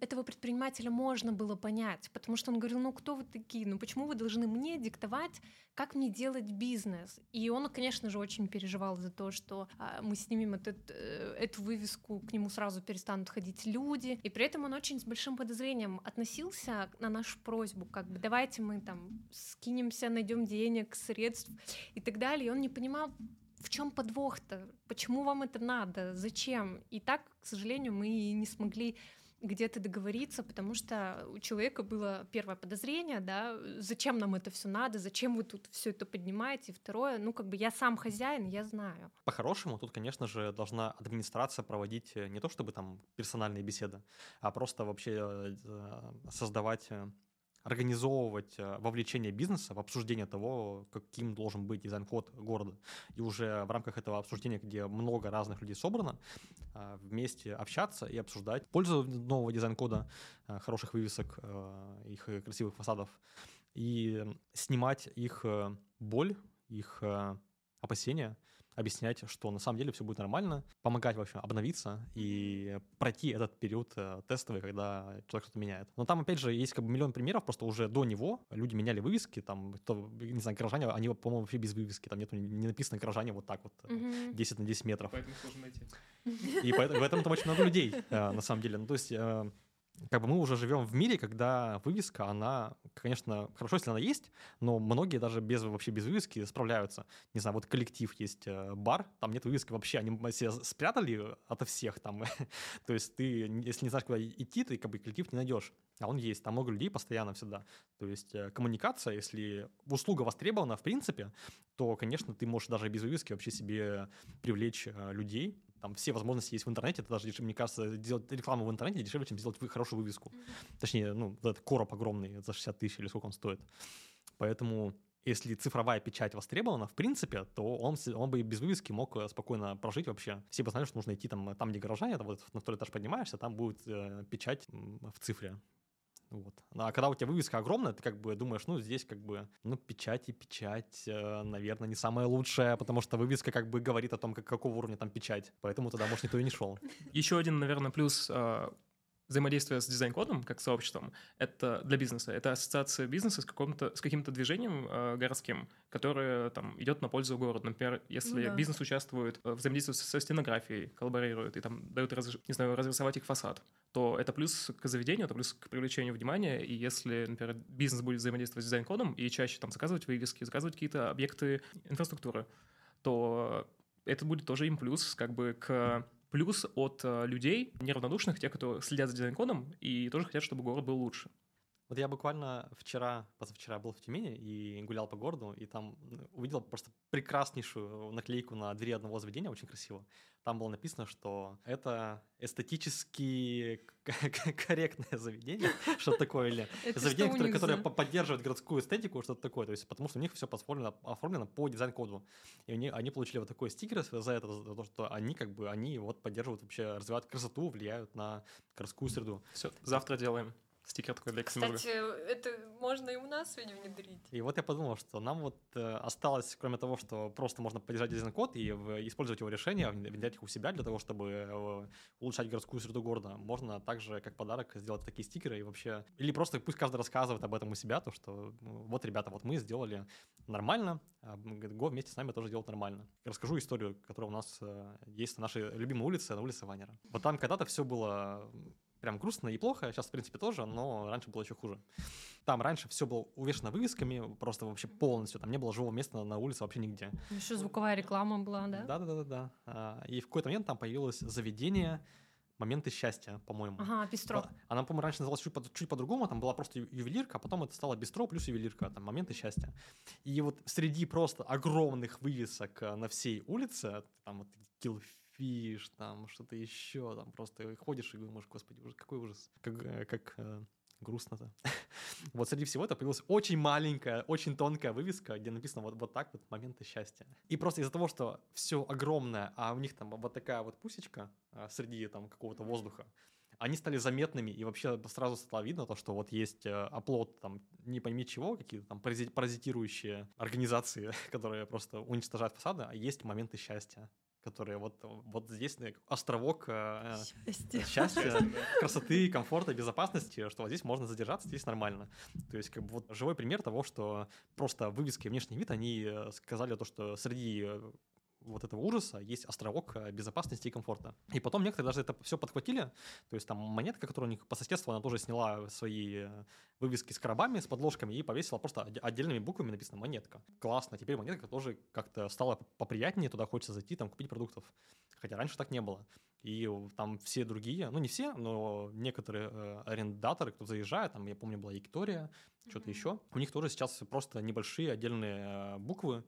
этого предпринимателя можно было понять, потому что он говорил, ну кто вы такие, ну почему вы должны мне диктовать, как мне делать бизнес? И он, конечно же, очень переживал за то, что а, мы снимем этот, э, эту вывеску, к нему сразу перестанут ходить люди. И при этом он очень с большим подозрением относился на нашу просьбу, как бы давайте мы там скинемся, найдем денег, средств и так далее. И он не понимал, в чем подвох-то? Почему вам это надо? Зачем? И так, к сожалению, мы не смогли где-то договориться, потому что у человека было первое подозрение, да, зачем нам это все надо, зачем вы тут все это поднимаете, и второе, ну как бы я сам хозяин, я знаю. По-хорошему, тут, конечно же, должна администрация проводить э, не то чтобы там персональные беседы, а просто вообще э, создавать э, организовывать э, вовлечение бизнеса в обсуждение того, каким должен быть дизайн-код города. И уже в рамках этого обсуждения, где много разных людей собрано, э, вместе общаться и обсуждать пользу нового дизайн-кода, э, хороших вывесок, их красивых фасадов, и снимать их боль, их опасения – объяснять, что на самом деле все будет нормально, помогать, в общем, обновиться и пройти этот период э, тестовый, когда человек что-то меняет. Но там, опять же, есть как бы миллион примеров, просто уже до него люди меняли вывески, там, кто, не знаю, горожане, они, по-моему, вообще без вывески, там нету не написано горожане вот так вот, угу. 10 на 10 метров. Поэтому сложно найти. И поэтому, в этом там очень много людей, э, на самом деле. Ну, то есть как бы мы уже живем в мире, когда вывеска, она, конечно, хорошо, если она есть, но многие даже без вообще без вывески справляются. Не знаю, вот коллектив есть э, бар, там нет вывески вообще, они себя спрятали ото всех там. <laughs> То есть ты, если не знаешь, куда идти, ты как бы коллектив не найдешь. А он есть, там много людей постоянно всегда. То есть э, коммуникация, если услуга востребована в принципе, то, конечно, ты можешь даже без вывески вообще себе привлечь э, людей, там все возможности есть в интернете, это даже, дешевле, мне кажется, делать рекламу в интернете дешевле, чем сделать хорошую вывеску. Mm-hmm. Точнее, ну, этот короб огромный за 60 тысяч или сколько он стоит. Поэтому если цифровая печать востребована, в принципе, то он, он бы и без вывески мог э, спокойно прожить вообще. Все бы знали, что нужно идти там, там где гаража, это вот на второй этаж поднимаешься, там будет э, печать в цифре. Вот. Ну, а когда у тебя вывеска огромная, ты как бы думаешь, ну, здесь как бы, ну, печать и печать, э, наверное, не самая лучшая, потому что вывеска как бы говорит о том, как, какого уровня там печать. Поэтому туда, может, никто и не шел. Еще один, наверное, плюс э, взаимодействие с дизайн-кодом как сообществом, это для бизнеса, это ассоциация бизнеса с, каким-то, с каким-то движением э, городским, которое там идет на пользу городу. Например, если да. бизнес участвует, в взаимодействии со стенографией, коллаборирует и там дает, раз, не знаю, разрисовать их фасад, то это плюс к заведению, это плюс к привлечению внимания, и если, например, бизнес будет взаимодействовать с дизайн-кодом и чаще там заказывать вывески, заказывать какие-то объекты инфраструктуры, то это будет тоже им плюс как бы к плюс от э, людей неравнодушных, тех, кто следят за дизайн-кодом и тоже хотят, чтобы город был лучше. Вот я буквально вчера, позавчера был в Тюмени и гулял по городу, и там увидел просто прекраснейшую наклейку на двери одного заведения, очень красиво. Там было написано, что это эстетически <laughs> корректное заведение, <laughs> что такое, или заведение, которое, поддерживает городскую эстетику, что-то такое, то есть потому что у них все оформлено, оформлено по дизайн-коду. И они, они получили вот такой стикер за это, за то, что они как бы, они вот поддерживают вообще, развивают красоту, влияют на городскую среду. Все, завтра делаем стикер такой для Ксенурга. Кстати, это можно и у нас сегодня внедрить. И вот я подумал, что нам вот э, осталось, кроме того, что просто можно поддержать дизайн-код и в, использовать его решения, внедрять их у себя для того, чтобы э, улучшать городскую среду города, можно также как подарок сделать такие стикеры и вообще... Или просто пусть каждый рассказывает об этом у себя, то, что ну, вот, ребята, вот мы сделали нормально, а Го вместе с нами тоже делает нормально. Расскажу историю, которая у нас э, есть на нашей любимой улице, на улице Ванера. Вот там когда-то все было прям грустно и плохо, сейчас, в принципе, тоже, но раньше было еще хуже. Там раньше все было увешано вывесками, просто вообще полностью, там не было живого места на улице вообще нигде. Еще звуковая реклама была, да? Да-да-да. да. И в какой-то момент там появилось заведение, моменты счастья, по-моему. Ага, бистро. Она, по-моему, раньше называлась чуть, по- чуть по-другому, там была просто ювелирка, а потом это стало бистро плюс ювелирка, там моменты счастья. И вот среди просто огромных вывесок э, на всей улице, там вот Kill фиш, там что-то еще, там просто ходишь и думаешь, господи, ужас, какой ужас, как, э, как э, грустно-то. <laughs> вот среди всего это появилась очень маленькая, очень тонкая вывеска, где написано вот, вот так вот «Моменты счастья». И просто из-за того, что все огромное, а у них там вот такая вот пусечка а, среди там какого-то воздуха, они стали заметными, и вообще сразу стало видно то, что вот есть э, оплот, там, не пойми чего, какие-то там паразитирующие организации, <laughs> которые просто уничтожают фасады, а есть моменты счастья которые вот, вот здесь островок э, счастья, счастья <laughs> красоты, комфорта, безопасности, что вот здесь можно задержаться, здесь нормально. То есть как бы вот живой пример того, что просто вывески и внешний вид, они э, сказали то, что среди э, вот этого ужаса есть островок э, безопасности и комфорта. И потом некоторые даже это все подхватили. То есть там монетка, которая у них по соседству, она тоже сняла свои э, вывески с коробами, с подложками и повесила просто отдельными буквами написано «монетка». Классно, теперь монетка тоже как-то стала поприятнее, туда хочется зайти, там купить продуктов. Хотя раньше так не было. И там все другие, ну не все, но некоторые э, арендаторы, кто заезжает, там я помню была Виктория, что-то mm-hmm. еще, у них тоже сейчас просто небольшие отдельные э, буквы,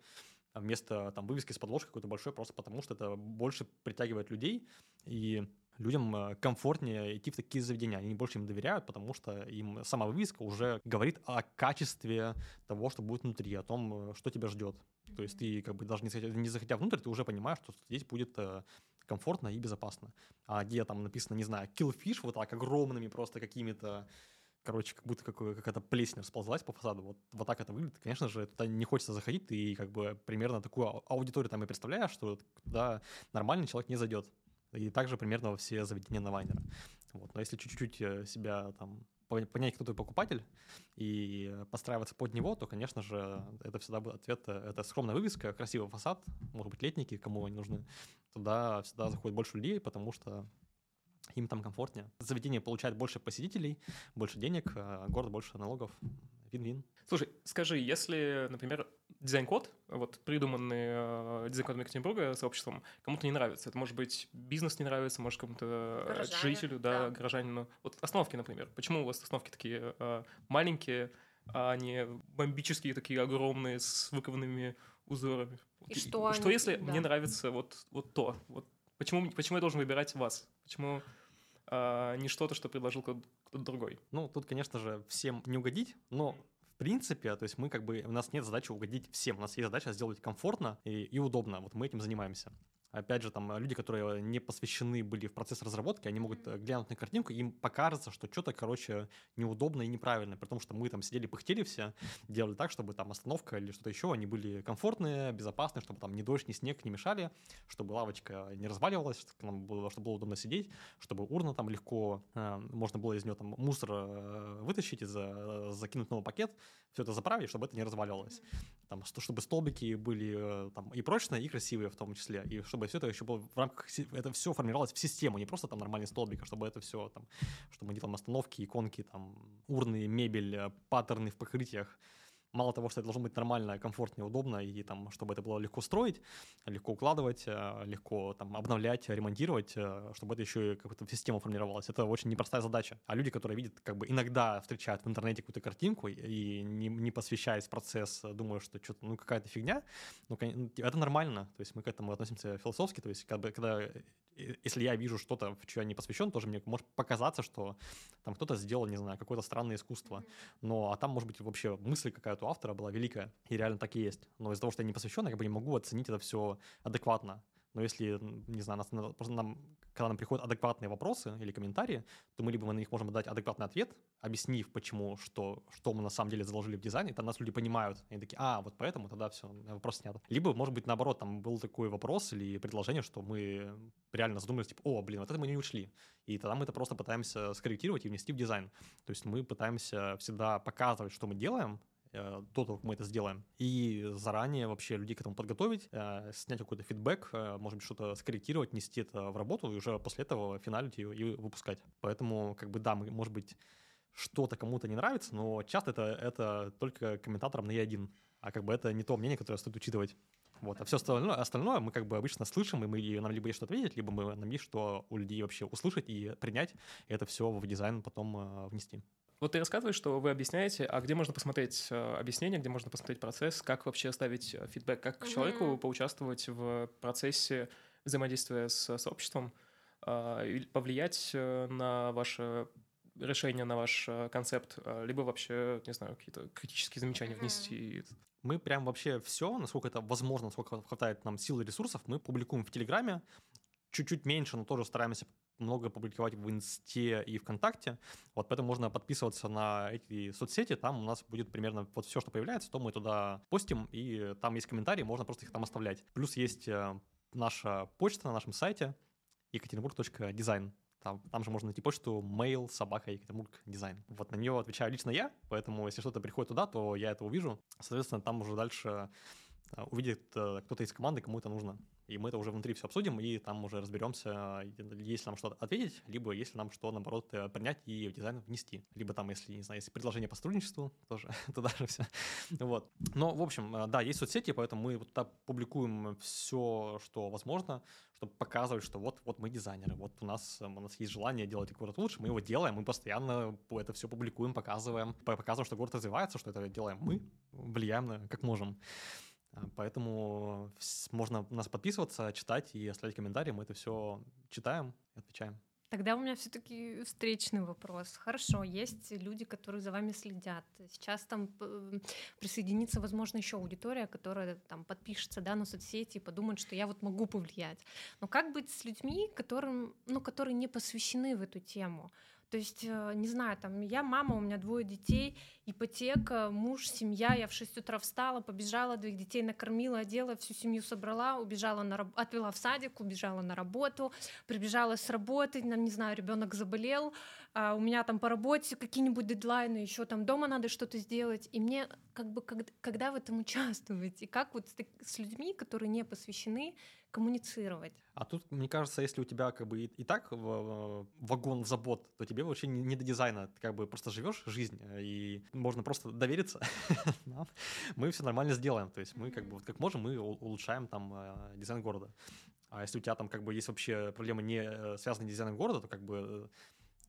вместо там вывески с подложкой какой-то большой, просто потому что это больше притягивает людей, и людям э, комфортнее идти в такие заведения. Они больше им доверяют, потому что им сама вывеска уже говорит о качестве того, что будет внутри, о том, э, что тебя ждет. То есть ты как бы даже не заходя, не заходя внутрь, ты уже понимаешь, что здесь будет э, комфортно и безопасно. А где там написано, не знаю, killfish, вот так огромными просто какими-то короче, как будто какая-то плесень расползлась по фасаду. Вот, вот так это выглядит. Конечно же, туда не хочется заходить, ты как бы примерно такую аудиторию там и представляешь, что туда нормальный человек не зайдет. И также примерно во все заведения на Вайнера. Вот. Но если чуть-чуть э, себя там понять, кто твой покупатель, и постраиваться под него, то, конечно же, это всегда будет ответ. Э, это скромная вывеска, красивый фасад, может быть, летники, кому они нужны. Туда всегда заходит больше людей, потому что им там комфортнее. Заведение получает больше посетителей, больше денег, а город больше налогов. Вин-вин. Слушай, скажи, если, например, дизайн-код, вот придуманный э, дизайн-кодом Екатеринбурга сообществом, кому-то не нравится. Это может быть бизнес не нравится, может кому-то Горожане, жителю, да, да, горожанину. Вот остановки, например. Почему у вас остановки такие э, маленькие, а не бомбические, такие огромные, с выкованными узорами? И что, что они... если да. мне нравится вот, вот то? Вот почему, почему я должен выбирать вас? Почему а не что-то, что предложил кто-то другой. Ну, тут, конечно же, всем не угодить, но в принципе, то есть мы как бы, у нас нет задачи угодить всем, у нас есть задача сделать комфортно и, и удобно, вот мы этим занимаемся. Опять же, там люди, которые не посвящены были в процесс разработки, они могут э, глянуть на картинку, им покажется, что что-то, короче, неудобно и неправильно, при том, что мы там сидели, пыхтели все, делали так, чтобы там остановка или что-то еще, они были комфортные, безопасные, чтобы там ни дождь, ни снег не мешали, чтобы лавочка не разваливалась, чтобы, нам было, чтобы было удобно сидеть, чтобы урна там легко, э, можно было из нее там мусор э, вытащить, из, э, закинуть новый пакет, все это заправить, чтобы это не разваливалось. Там, чтобы столбики были э, там и прочные, и красивые в том числе, и чтобы все это еще было в рамках, это все формировалось в систему, не просто там нормальный столбик, а чтобы это все там, чтобы они там остановки, иконки, там урны, мебель, э, паттерны в покрытиях, мало того, что это должно быть нормально, комфортно удобно, и там, чтобы это было легко строить, легко укладывать, э, легко там обновлять, ремонтировать, э, чтобы это еще и как-то в систему формировалось. Это очень непростая задача. А люди, которые видят, как бы иногда встречают в интернете какую-то картинку и не, не посвящаясь процесс, думают, что что-то, ну, какая-то фигня, ну, это нормально. То есть мы к этому относимся философски, то есть бы, когда если я вижу что-то, в что я не посвящен, тоже мне может показаться, что там кто-то сделал, не знаю, какое-то странное искусство. Но, а там, может быть, вообще мысль какая-то у автора была великая, и реально так и есть. Но из-за того, что я не посвящен, я как бы не могу оценить это все адекватно. Но если, не знаю, нас, просто нам, когда нам приходят адекватные вопросы или комментарии, то мы либо мы на них можем дать адекватный ответ, объяснив, почему, что, что мы на самом деле заложили в дизайне, тогда нас люди понимают. Они такие, а, вот поэтому тогда все, вопрос снят. Либо, может быть, наоборот, там был такой вопрос или предложение, что мы реально задумались, типа, о, блин, вот это мы не учли. И тогда мы это просто пытаемся скорректировать и внести в дизайн. То есть мы пытаемся всегда показывать, что мы делаем, до того, как мы это сделаем. И заранее вообще людей к этому подготовить, э, снять какой-то фидбэк, э, может быть, что-то скорректировать, нести это в работу и уже после этого финалить ее и выпускать. Поэтому, как бы, да, мы, может быть, что-то кому-то не нравится, но часто это, это только комментаторам на E1, а как бы это не то мнение, которое стоит учитывать. Вот, а все остальное, остальное мы как бы обычно слышим, и мы, нам либо есть что ответить, либо мы, нам есть что у людей вообще услышать и принять, и это все в дизайн потом э, внести. Вот ты рассказываешь, что вы объясняете, а где можно посмотреть э, объяснение, где можно посмотреть процесс, как вообще оставить э, фидбэк, как mm-hmm. человеку поучаствовать в процессе взаимодействия с сообществом, э, повлиять на ваше решение, на ваш концепт, либо вообще, не знаю, какие-то критические замечания mm-hmm. внести. Мы прям вообще все, насколько это возможно, насколько хватает нам сил и ресурсов, мы публикуем в Телеграме, чуть-чуть меньше, но тоже стараемся много публиковать в Инсте и ВКонтакте. Вот поэтому можно подписываться на эти соцсети. Там у нас будет примерно вот все, что появляется, то мы туда постим, и там есть комментарии, можно просто их там оставлять. Плюс есть э, наша почта на нашем сайте екатеринбург.дизайн. Там, там же можно найти почту mail собака Екатеринбург дизайн. Вот на нее отвечаю лично я, поэтому если что-то приходит туда, то я это увижу. Соответственно, там уже дальше э, увидит э, кто-то из команды, кому это нужно и мы это уже внутри все обсудим, и там уже разберемся, если нам что-то ответить, либо если нам что, наоборот, э, принять и в дизайн внести. Либо там, если, не знаю, если предложение по сотрудничеству, тоже <laughs> туда же все. Вот. Но, в общем, э, да, есть соцсети, поэтому мы туда публикуем все, что возможно, чтобы показывать, что вот, вот мы дизайнеры, вот у нас, у нас есть желание делать город лучше, мы его делаем, мы постоянно это все публикуем, показываем, показываем, что город развивается, что это делаем мы, влияем на как можем. А, поэтому можно нас подписываться, читать и оставлять комментарии. Мы это все читаем и отвечаем. Тогда у меня все-таки встречный вопрос. Хорошо, есть люди, которые за вами следят. Сейчас там присоединится, возможно, еще аудитория, которая там подпишется да, на соцсети и подумает, что я вот могу повлиять. Но как быть с людьми, которым, ну, которые не посвящены в эту тему? То есть, э, не знаю, там, я мама, у меня двое детей, ипотека, муж, семья, я в 6 утра встала, побежала, двоих детей накормила, одела, всю семью собрала, убежала на раб... отвела в садик, убежала на работу, прибежала с работы, не знаю, ребенок заболел, а у меня там по работе какие-нибудь дедлайны, еще там дома надо что-то сделать, и мне как бы, когда, когда в этом участвовать, и как вот с, с людьми, которые не посвящены, коммуницировать. А тут, мне кажется, если у тебя как бы и, и так в, вагон забот, то тебе вообще не, не до дизайна. Ты как бы просто живешь жизнь, э, и можно просто довериться. <laughs> мы все нормально сделаем. То есть мы как бы вот как можем, мы улучшаем там э, дизайн города. А если у тебя там как бы есть вообще проблемы не э, связанные с дизайном города, то как бы,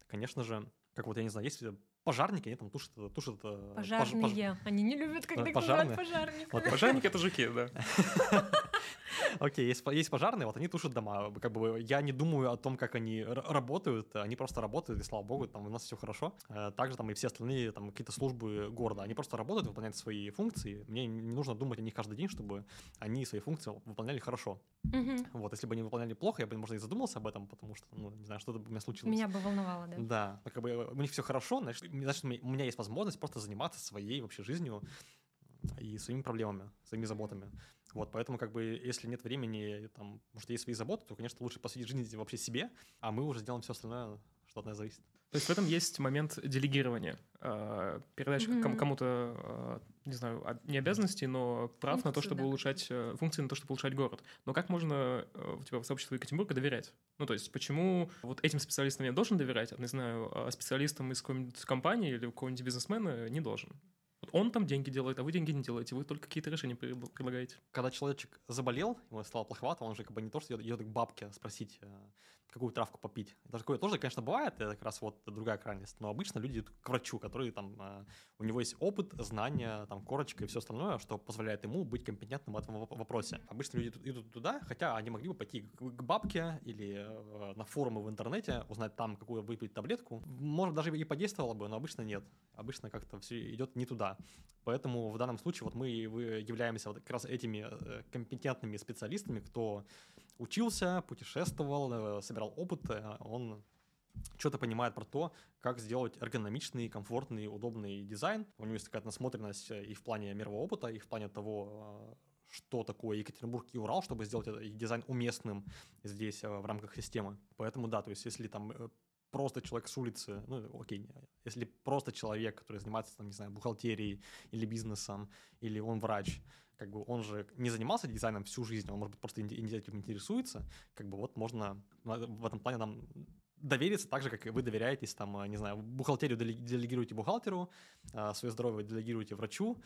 конечно же, как вот, я не знаю, есть пожарники, они там тушат... тушат Пожарные. Пож, пож... Они не любят, когда пожарные. говорят пожарники. Вот, <laughs> пожарники — это жуки, да. <laughs> Окей, есть, есть пожарные, вот они тушат дома. Как бы я не думаю о том, как они работают, они просто работают, и слава богу, там у нас все хорошо. Э, также там и все остальные там какие-то службы города, они просто работают, выполняют свои функции. Мне не нужно думать о них каждый день, чтобы они свои функции выполняли хорошо. Угу. Вот, если бы они выполняли плохо, я бы, может, и задумался об этом, потому что, ну, не знаю, что-то бы у меня случилось. Меня бы волновало, да. Да, как бы у них все хорошо, значит, значит, у меня есть возможность просто заниматься своей вообще жизнью и своими проблемами, своими заботами. Вот, поэтому, как бы, если нет времени, там, может, есть свои заботы, то, конечно, лучше посвятить жизнь вообще себе, а мы уже сделаем все остальное, что от нас зависит. То есть в этом есть момент делегирования, э, передачи mm-hmm. кому-то, э, не знаю, не обязанностей, но прав функции, на то, чтобы да. улучшать э, функции, на то, чтобы улучшать город. Но как можно у тебя в сообществе Екатеринбурга доверять? Ну, то есть почему вот этим специалистам я должен доверять, а, не знаю, а специалистам из какой-нибудь компании или какого-нибудь бизнесмена не должен? Он там деньги делает, а вы деньги не делаете, вы только какие-то решения предлагаете. Когда человечек заболел, ему стало плоховато, он же как бы не то, что идет, идет к бабке спросить, э, какую травку попить. Такое тоже, конечно, бывает, это как раз вот другая крайность, но обычно люди идут к врачу, который там, э, у него есть опыт, знания, там, корочка и все остальное, что позволяет ему быть компетентным в этом вопросе. Обычно люди идут туда, хотя они могли бы пойти к бабке или э, на форумы в интернете, узнать там, какую выпить таблетку. Может, даже и подействовало бы, но обычно нет. Обычно как-то все идет не туда. Поэтому в данном случае вот мы являемся вот как раз этими э, компетентными специалистами, кто учился, путешествовал, э, собирал опыт, э, он что-то понимает про то, как сделать эргономичный, комфортный, удобный дизайн. У него есть какая-то насмотренность и в плане мирового опыта, и в плане того, что такое Екатеринбург и Урал, чтобы сделать этот дизайн уместным здесь в рамках системы. Поэтому да, то есть если там просто человек с улицы, ну, окей, если просто человек, который занимается, там, не знаю, бухгалтерией или бизнесом, или он врач, как бы он же не занимался дизайном всю жизнь, он, может быть, просто этим интересуется, как бы вот можно в этом плане нам довериться так же, как и вы доверяетесь, там, не знаю, бухгалтерию делегируете бухгалтеру, а, свое здоровье делегируете врачу,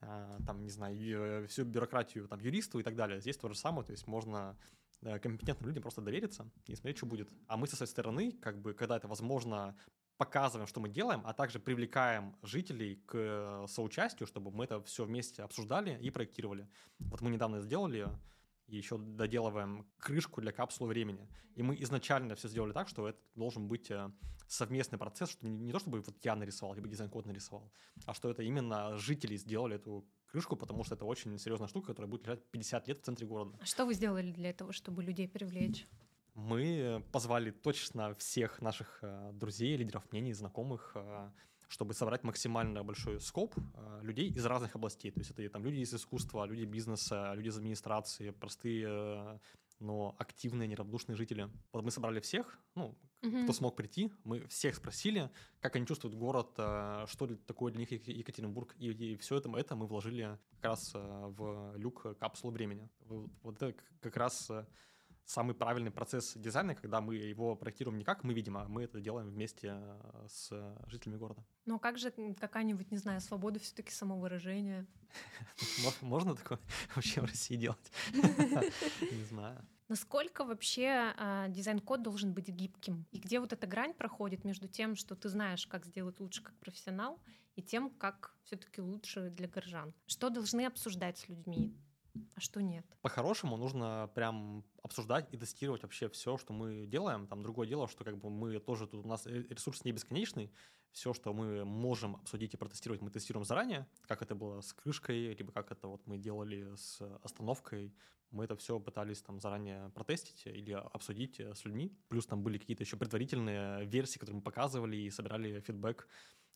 а, там, не знаю, э, всю бюрократию там юристу и так далее. Здесь то же самое, то есть можно Э, компетентным людям просто довериться и смотреть, что будет. А мы со своей стороны, как бы, когда это возможно, показываем, что мы делаем, а также привлекаем жителей к э, соучастию, чтобы мы это все вместе обсуждали и проектировали. Вот мы недавно сделали и еще доделываем крышку для капсулы времени. И мы изначально все сделали так, что это должен быть э, совместный процесс, что не, то, чтобы вот я нарисовал, либо дизайн-код нарисовал, а что это именно жители сделали эту крышку, потому что это очень серьезная штука, которая будет лежать 50 лет в центре города. А что вы сделали для этого, чтобы людей привлечь? Мы позвали точно всех наших э, друзей, лидеров мнений, знакомых, э, чтобы собрать максимально большой скоп э, людей из разных областей. То есть это там люди из искусства, люди бизнеса, люди из администрации, простые но активные, неравнодушные жители. Вот мы собрали всех, ну, угу. кто смог прийти, мы всех спросили, как они чувствуют город, что такое для них Екатеринбург, и, и все это, это мы вложили как раз в люк капсулы времени. Вот это как раз самый правильный процесс дизайна, когда мы его проектируем не как мы видим, а мы это делаем вместе с жителями города. Ну, а как же какая-нибудь, не знаю, свобода все-таки самовыражения? <laughs> Можно такое <laughs> вообще в России делать? <laughs> Не знаю. Насколько вообще э, дизайн-код должен быть гибким? И где вот эта грань проходит между тем, что ты знаешь, как сделать лучше как профессионал, и тем, как все-таки лучше для горожан? Что должны обсуждать с людьми? А что нет? По-хорошему нужно прям обсуждать и тестировать вообще все, что мы делаем. Там другое дело, что как бы мы тоже тут у нас ресурс не бесконечный. Все, что мы можем обсудить и протестировать, мы тестируем заранее, как это было с крышкой, либо как это вот мы делали с остановкой. Мы это все пытались там заранее протестить или обсудить с людьми. Плюс там были какие-то еще предварительные версии, которые мы показывали и собирали фидбэк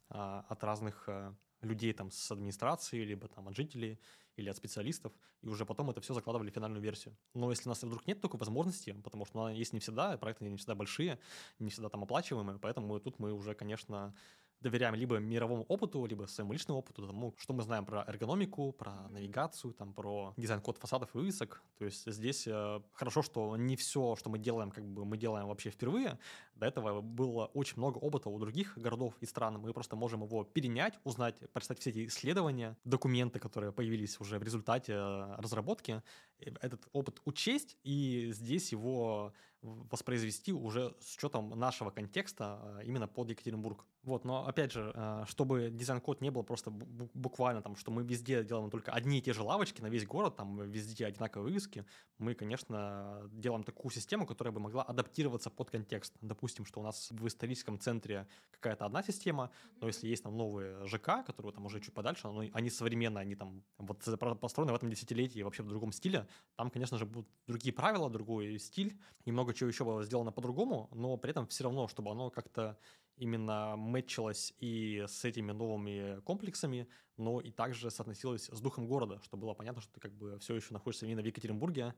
а, от разных а, людей там с администрации, либо там от жителей или от специалистов, и уже потом это все закладывали в финальную версию. Но если у нас вдруг нет такой возможности, потому что она есть не всегда, проекты не всегда большие, не всегда там оплачиваемые, поэтому тут мы уже, конечно, доверяем либо мировому опыту, либо своему личному опыту, тому, что мы знаем про эргономику, про навигацию, там, про дизайн-код фасадов и вывесок. То есть здесь э, хорошо, что не все, что мы делаем, как бы мы делаем вообще впервые, До этого было очень много опыта у других городов и стран. Мы просто можем его перенять, узнать, прочитать все эти исследования, документы, которые появились уже в результате э, разработки, этот опыт учесть и здесь его воспроизвести уже с учетом нашего контекста а, именно под Екатеринбург. Вот, но опять же, чтобы дизайн-код не был просто буквально там, что мы везде делаем только одни и те же лавочки на весь город, там везде одинаковые вывески, мы, конечно, делаем такую систему, которая бы могла адаптироваться под контекст. Допустим, что у нас в историческом центре какая-то одна система, но если есть там новые ЖК, которые там уже чуть подальше, но они современные, они там вот построены в этом десятилетии вообще в другом стиле, там, конечно же, будут другие правила, другой стиль, и много чего еще было сделано по-другому, но при этом все равно, чтобы оно как-то именно мэтчилось и с этими новыми комплексами, но и также соотносилось с духом города, чтобы было понятно, что ты как бы все еще находишься именно в Екатеринбурге,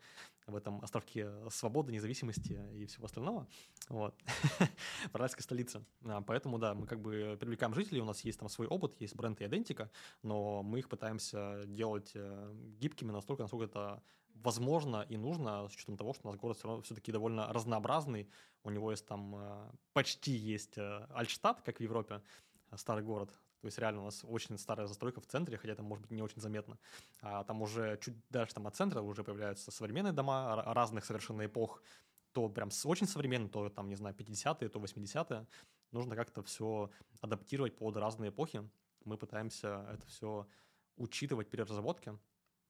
в этом островке свободы, независимости и всего остального, вот, <laughs> Уральская столица. А, поэтому, да, мы как бы привлекаем жителей, у нас есть там свой опыт, есть бренд и идентика, но мы их пытаемся делать э, гибкими настолько, насколько это возможно и нужно, с учетом того, что у нас город все-таки довольно разнообразный. У него есть там э, почти есть э, Альтштадт, как в Европе, э, старый город. То есть реально у нас очень старая застройка в центре, хотя это может быть не очень заметно. А там уже чуть дальше там от центра уже появляются современные дома разных совершенно эпох. То прям очень современные, то там, не знаю, 50-е, то 80-е. Нужно как-то все адаптировать под разные эпохи. Мы пытаемся это все учитывать при разработке.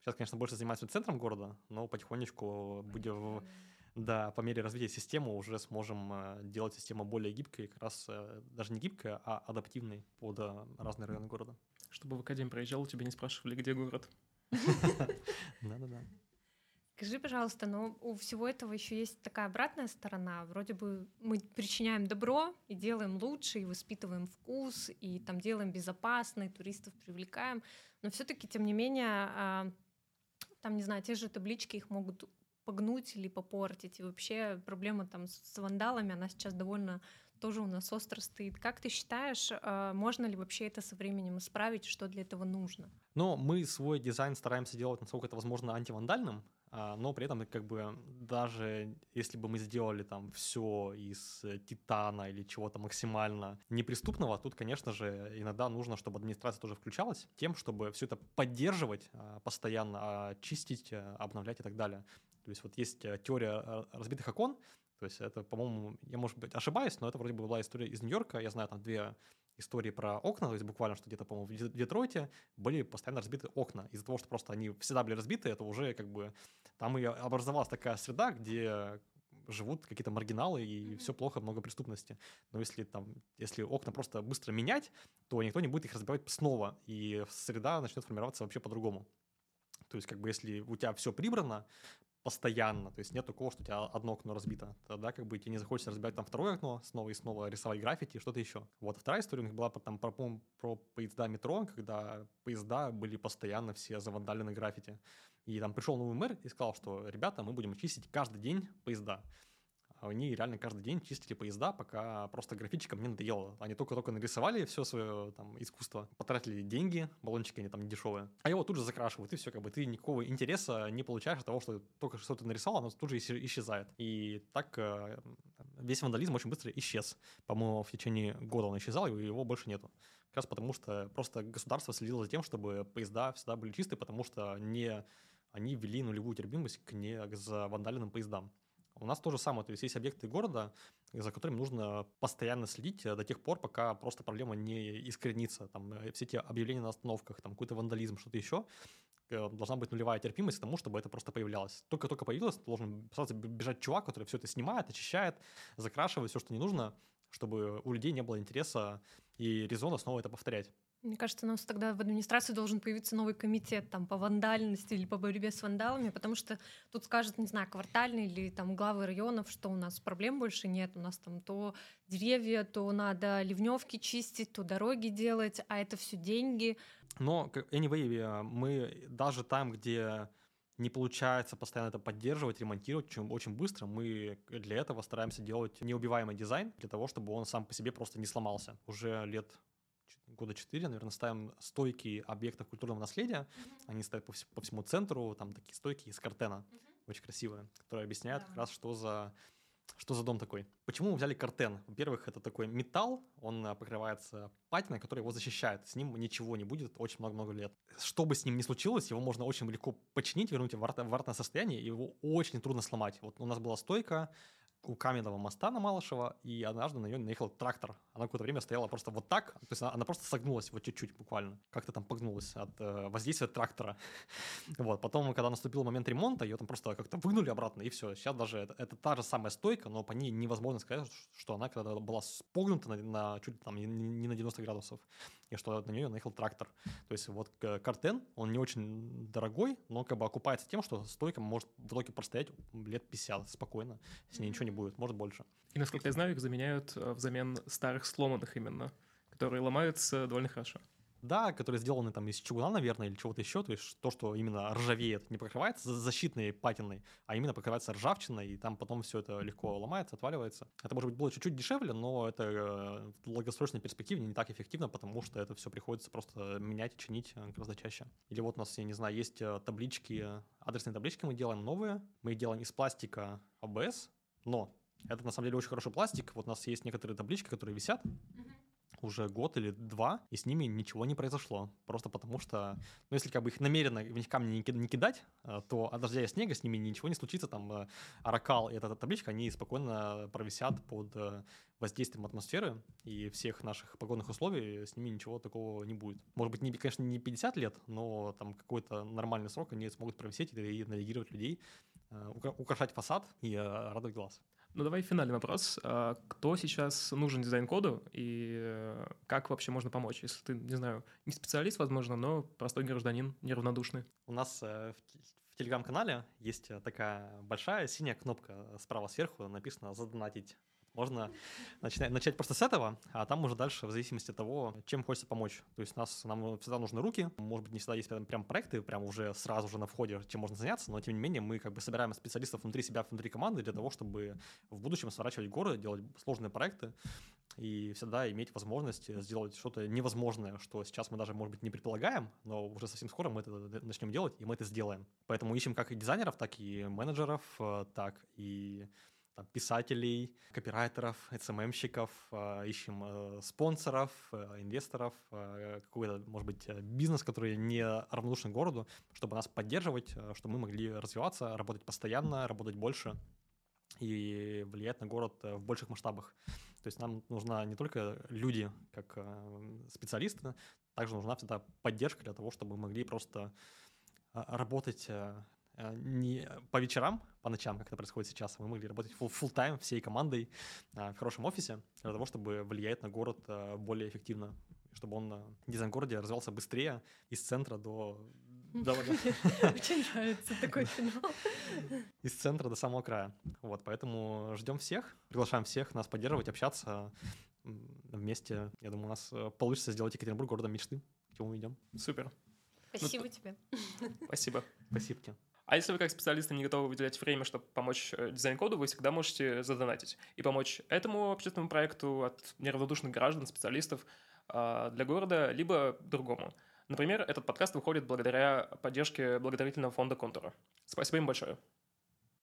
Сейчас, конечно, больше занимаемся центром города, но потихонечку будем, да, по мере развития системы уже сможем э, делать систему более гибкой, как раз э, даже не гибкой, а адаптивной под э, разные районы города. Чтобы в академию проезжал, тебя не спрашивали, где город. <laughs> Да-да-да. Скажи, пожалуйста, но у всего этого еще есть такая обратная сторона. Вроде бы мы причиняем добро и делаем лучше, и воспитываем вкус, и там делаем безопасно, и туристов привлекаем. Но все-таки, тем не менее, а, там, не знаю, те же таблички их могут погнуть или попортить. И вообще проблема там с вандалами, она сейчас довольно тоже у нас остро стоит. Как ты считаешь, а, можно ли вообще это со временем исправить, что для этого нужно? Но мы свой дизайн стараемся делать, насколько это возможно, антивандальным, но при этом как бы даже если бы мы сделали там все из титана или чего-то максимально неприступного, тут, конечно же, иногда нужно, чтобы администрация тоже включалась тем, чтобы все это поддерживать а, постоянно, чистить, обновлять и так далее. То есть вот есть э, теория разбитых окон, то есть это, по-моему, я, может быть, ошибаюсь, но это вроде бы была история из Нью-Йорка. Я знаю там две истории про окна, то есть буквально, что где-то, по-моему, в Детройте были постоянно разбиты окна. Из-за того, что просто они всегда были разбиты, это уже как бы... Там и образовалась такая среда, где живут какие-то маргиналы и mm-hmm. все плохо, много преступности. Но если там, если окна просто быстро менять, то никто не будет их разбивать снова, и среда начнет формироваться вообще по-другому. То есть, как бы, если у тебя все прибрано, постоянно, то есть нет такого, что у тебя одно окно разбито, тогда как бы тебе не захочется разбивать там второе окно, снова и снова рисовать граффити и что-то еще. Вот вторая история у них была там про, про поезда метро, когда поезда были постоянно все завандалены граффити. И там пришел новый мэр и сказал, что ребята, мы будем чистить каждый день поезда они реально каждый день чистили поезда, пока просто графичикам не надоело. Они только-только нарисовали все свое там искусство, потратили деньги, баллончики они там дешевые, а его тут же закрашивают, и все, как бы ты никакого интереса не получаешь от того, что только что ты нарисовал, оно тут же исчезает. И так э, весь вандализм очень быстро исчез. По-моему, в течение года он исчезал, и его больше нету. Как раз потому, что просто государство следило за тем, чтобы поезда всегда были чистые, потому что не они ввели нулевую терпимость к не к вандальным поездам. У нас то же самое, то есть есть объекты города, за которыми нужно постоянно следить э, до тех пор, пока просто проблема не искоренится. Там э, все эти объявления на остановках, там какой-то вандализм, что-то еще, э, должна быть нулевая терпимость к тому, чтобы это просто появлялось. Только-только появилось, должен сразу бежать чувак, который все это снимает, очищает, закрашивает все, что не нужно, чтобы у людей не было интереса и резона снова это повторять. Мне кажется, у нас тогда в администрации должен появиться новый комитет там, по вандальности или по борьбе с вандалами, потому что тут скажут, не знаю, квартальные или там главы районов, что у нас проблем больше нет, у нас там то деревья, то надо ливневки чистить, то дороги делать, а это все деньги. Но, anyway, э, мы даже там, где не получается постоянно это поддерживать, ремонтировать чем очень быстро. Мы для этого стараемся делать неубиваемый дизайн, для того, чтобы он сам по себе просто не сломался. Уже лет года четыре, наверное, ставим стойки объектов культурного наследия. Mm-hmm. Они стоят по, вс- по всему центру, там такие стойки из картена, mm-hmm. очень красивые, которые объясняют yeah. как раз, что за Что за дом такой? Почему мы взяли картен? Во-первых, это такой металл, он э, покрывается патиной, которая его защищает. С ним ничего не будет очень много-много лет. Что бы с ним ни случилось, его можно очень легко починить, вернуть в, арт- в артное состояние, и его очень трудно сломать. Вот у нас была стойка, у каменного моста на Малышево, и однажды на нее наехал трактор. Она какое-то время стояла просто вот так, то есть она, она просто согнулась вот чуть-чуть буквально, как-то там погнулась от э, воздействия трактора. <laughs> вот, потом, когда наступил момент ремонта, ее там просто как-то выгнули обратно, и все. Сейчас даже это, это та же самая стойка, но по ней невозможно сказать, что она когда была спогнута на, на чуть там не на 90 градусов, и что на нее наехал трактор. То есть вот картен, он не очень дорогой, но как бы окупается тем, что стойка может в итоге простоять лет 50 спокойно, с ней ничего не будет, может больше. И насколько я знаю, их заменяют э, взамен старых сломанных именно, которые ломаются довольно хорошо. Да, которые сделаны там из чугуна, наверное, или чего-то еще. То есть то, что именно ржавеет, не покрывается защитной патиной, а именно покрывается ржавчиной, и там потом все это легко ломается, отваливается. Это, может быть, было чуть-чуть дешевле, но это э, в долгосрочной перспективе не так эффективно, потому что это все приходится просто менять и чинить э, гораздо чаще. Или вот у нас, я не знаю, есть таблички, адресные таблички мы делаем новые, мы их делаем из пластика ABS, но это на самом деле очень хороший пластик. Вот у нас есть некоторые таблички, которые висят уже год или два, и с ними ничего не произошло. Просто потому что, ну, если как бы их намеренно в них камни не кидать, э, то от дождя и снега с ними ничего не случится. Там э, Аракал и эта табличка, они спокойно провисят под э, воздействием атмосферы и всех наших погодных условий, с ними ничего такого не будет. Может быть, не, конечно, не 50 лет, но там какой-то нормальный срок они смогут провисеть и навигировать людей, украшать фасад и радовать глаз. Ну, давай финальный вопрос. А кто сейчас нужен дизайн-коду и э, как вообще можно помочь, если ты, не знаю, не специалист, возможно, но простой гражданин, неравнодушный? У нас э, в телеграм-канале есть такая большая синяя кнопка справа сверху, написано «Задонатить». Можно начинать, начать просто с этого, а там уже дальше в зависимости от того, чем хочется помочь. То есть нас, нам всегда нужны руки, может быть, не всегда есть прям проекты, прям уже сразу же на входе, чем можно заняться, но тем не менее мы как бы собираем специалистов внутри себя, внутри команды для того, чтобы в будущем сворачивать горы, делать сложные проекты, и всегда иметь возможность сделать что-то невозможное, что сейчас мы даже, может быть, не предполагаем, но уже совсем скоро мы это начнем делать, и мы это сделаем. Поэтому ищем как и дизайнеров, так и менеджеров, э, так и там, писателей, копирайтеров, SMM-щиков, э, ищем э, спонсоров, э, инвесторов, какой-то, может быть, бизнес, который не равнодушен городу, чтобы нас поддерживать, чтобы мы могли развиваться, работать постоянно, работать больше и влиять на город в больших масштабах. То есть нам нужна не только люди как специалисты, также нужна всегда поддержка для того, чтобы мы могли просто работать Э, не по вечерам, по ночам, как это происходит сейчас, мы могли работать full тайм всей командой э, в хорошем офисе для того, чтобы влиять на город э, более эффективно, чтобы он, дизайн города развивался быстрее из центра до <laughs> Очень нравится такой финал. <laughs> Из центра до самого края. Вот, поэтому ждем всех, приглашаем всех нас поддерживать, общаться вместе. Я думаю, у нас получится сделать Екатеринбург городом мечты, к чему мы идем. Супер. Спасибо ну, тебе. Спасибо. Спасибо тебе. А если вы как специалисты не готовы выделять время, чтобы помочь э, дизайн-коду, вы всегда можете задонатить и помочь этому общественному проекту от неравнодушных граждан, специалистов а, для города, либо другому. Например, этот подкаст выходит благодаря поддержке благотворительного фонда «Контура». Спасибо им большое.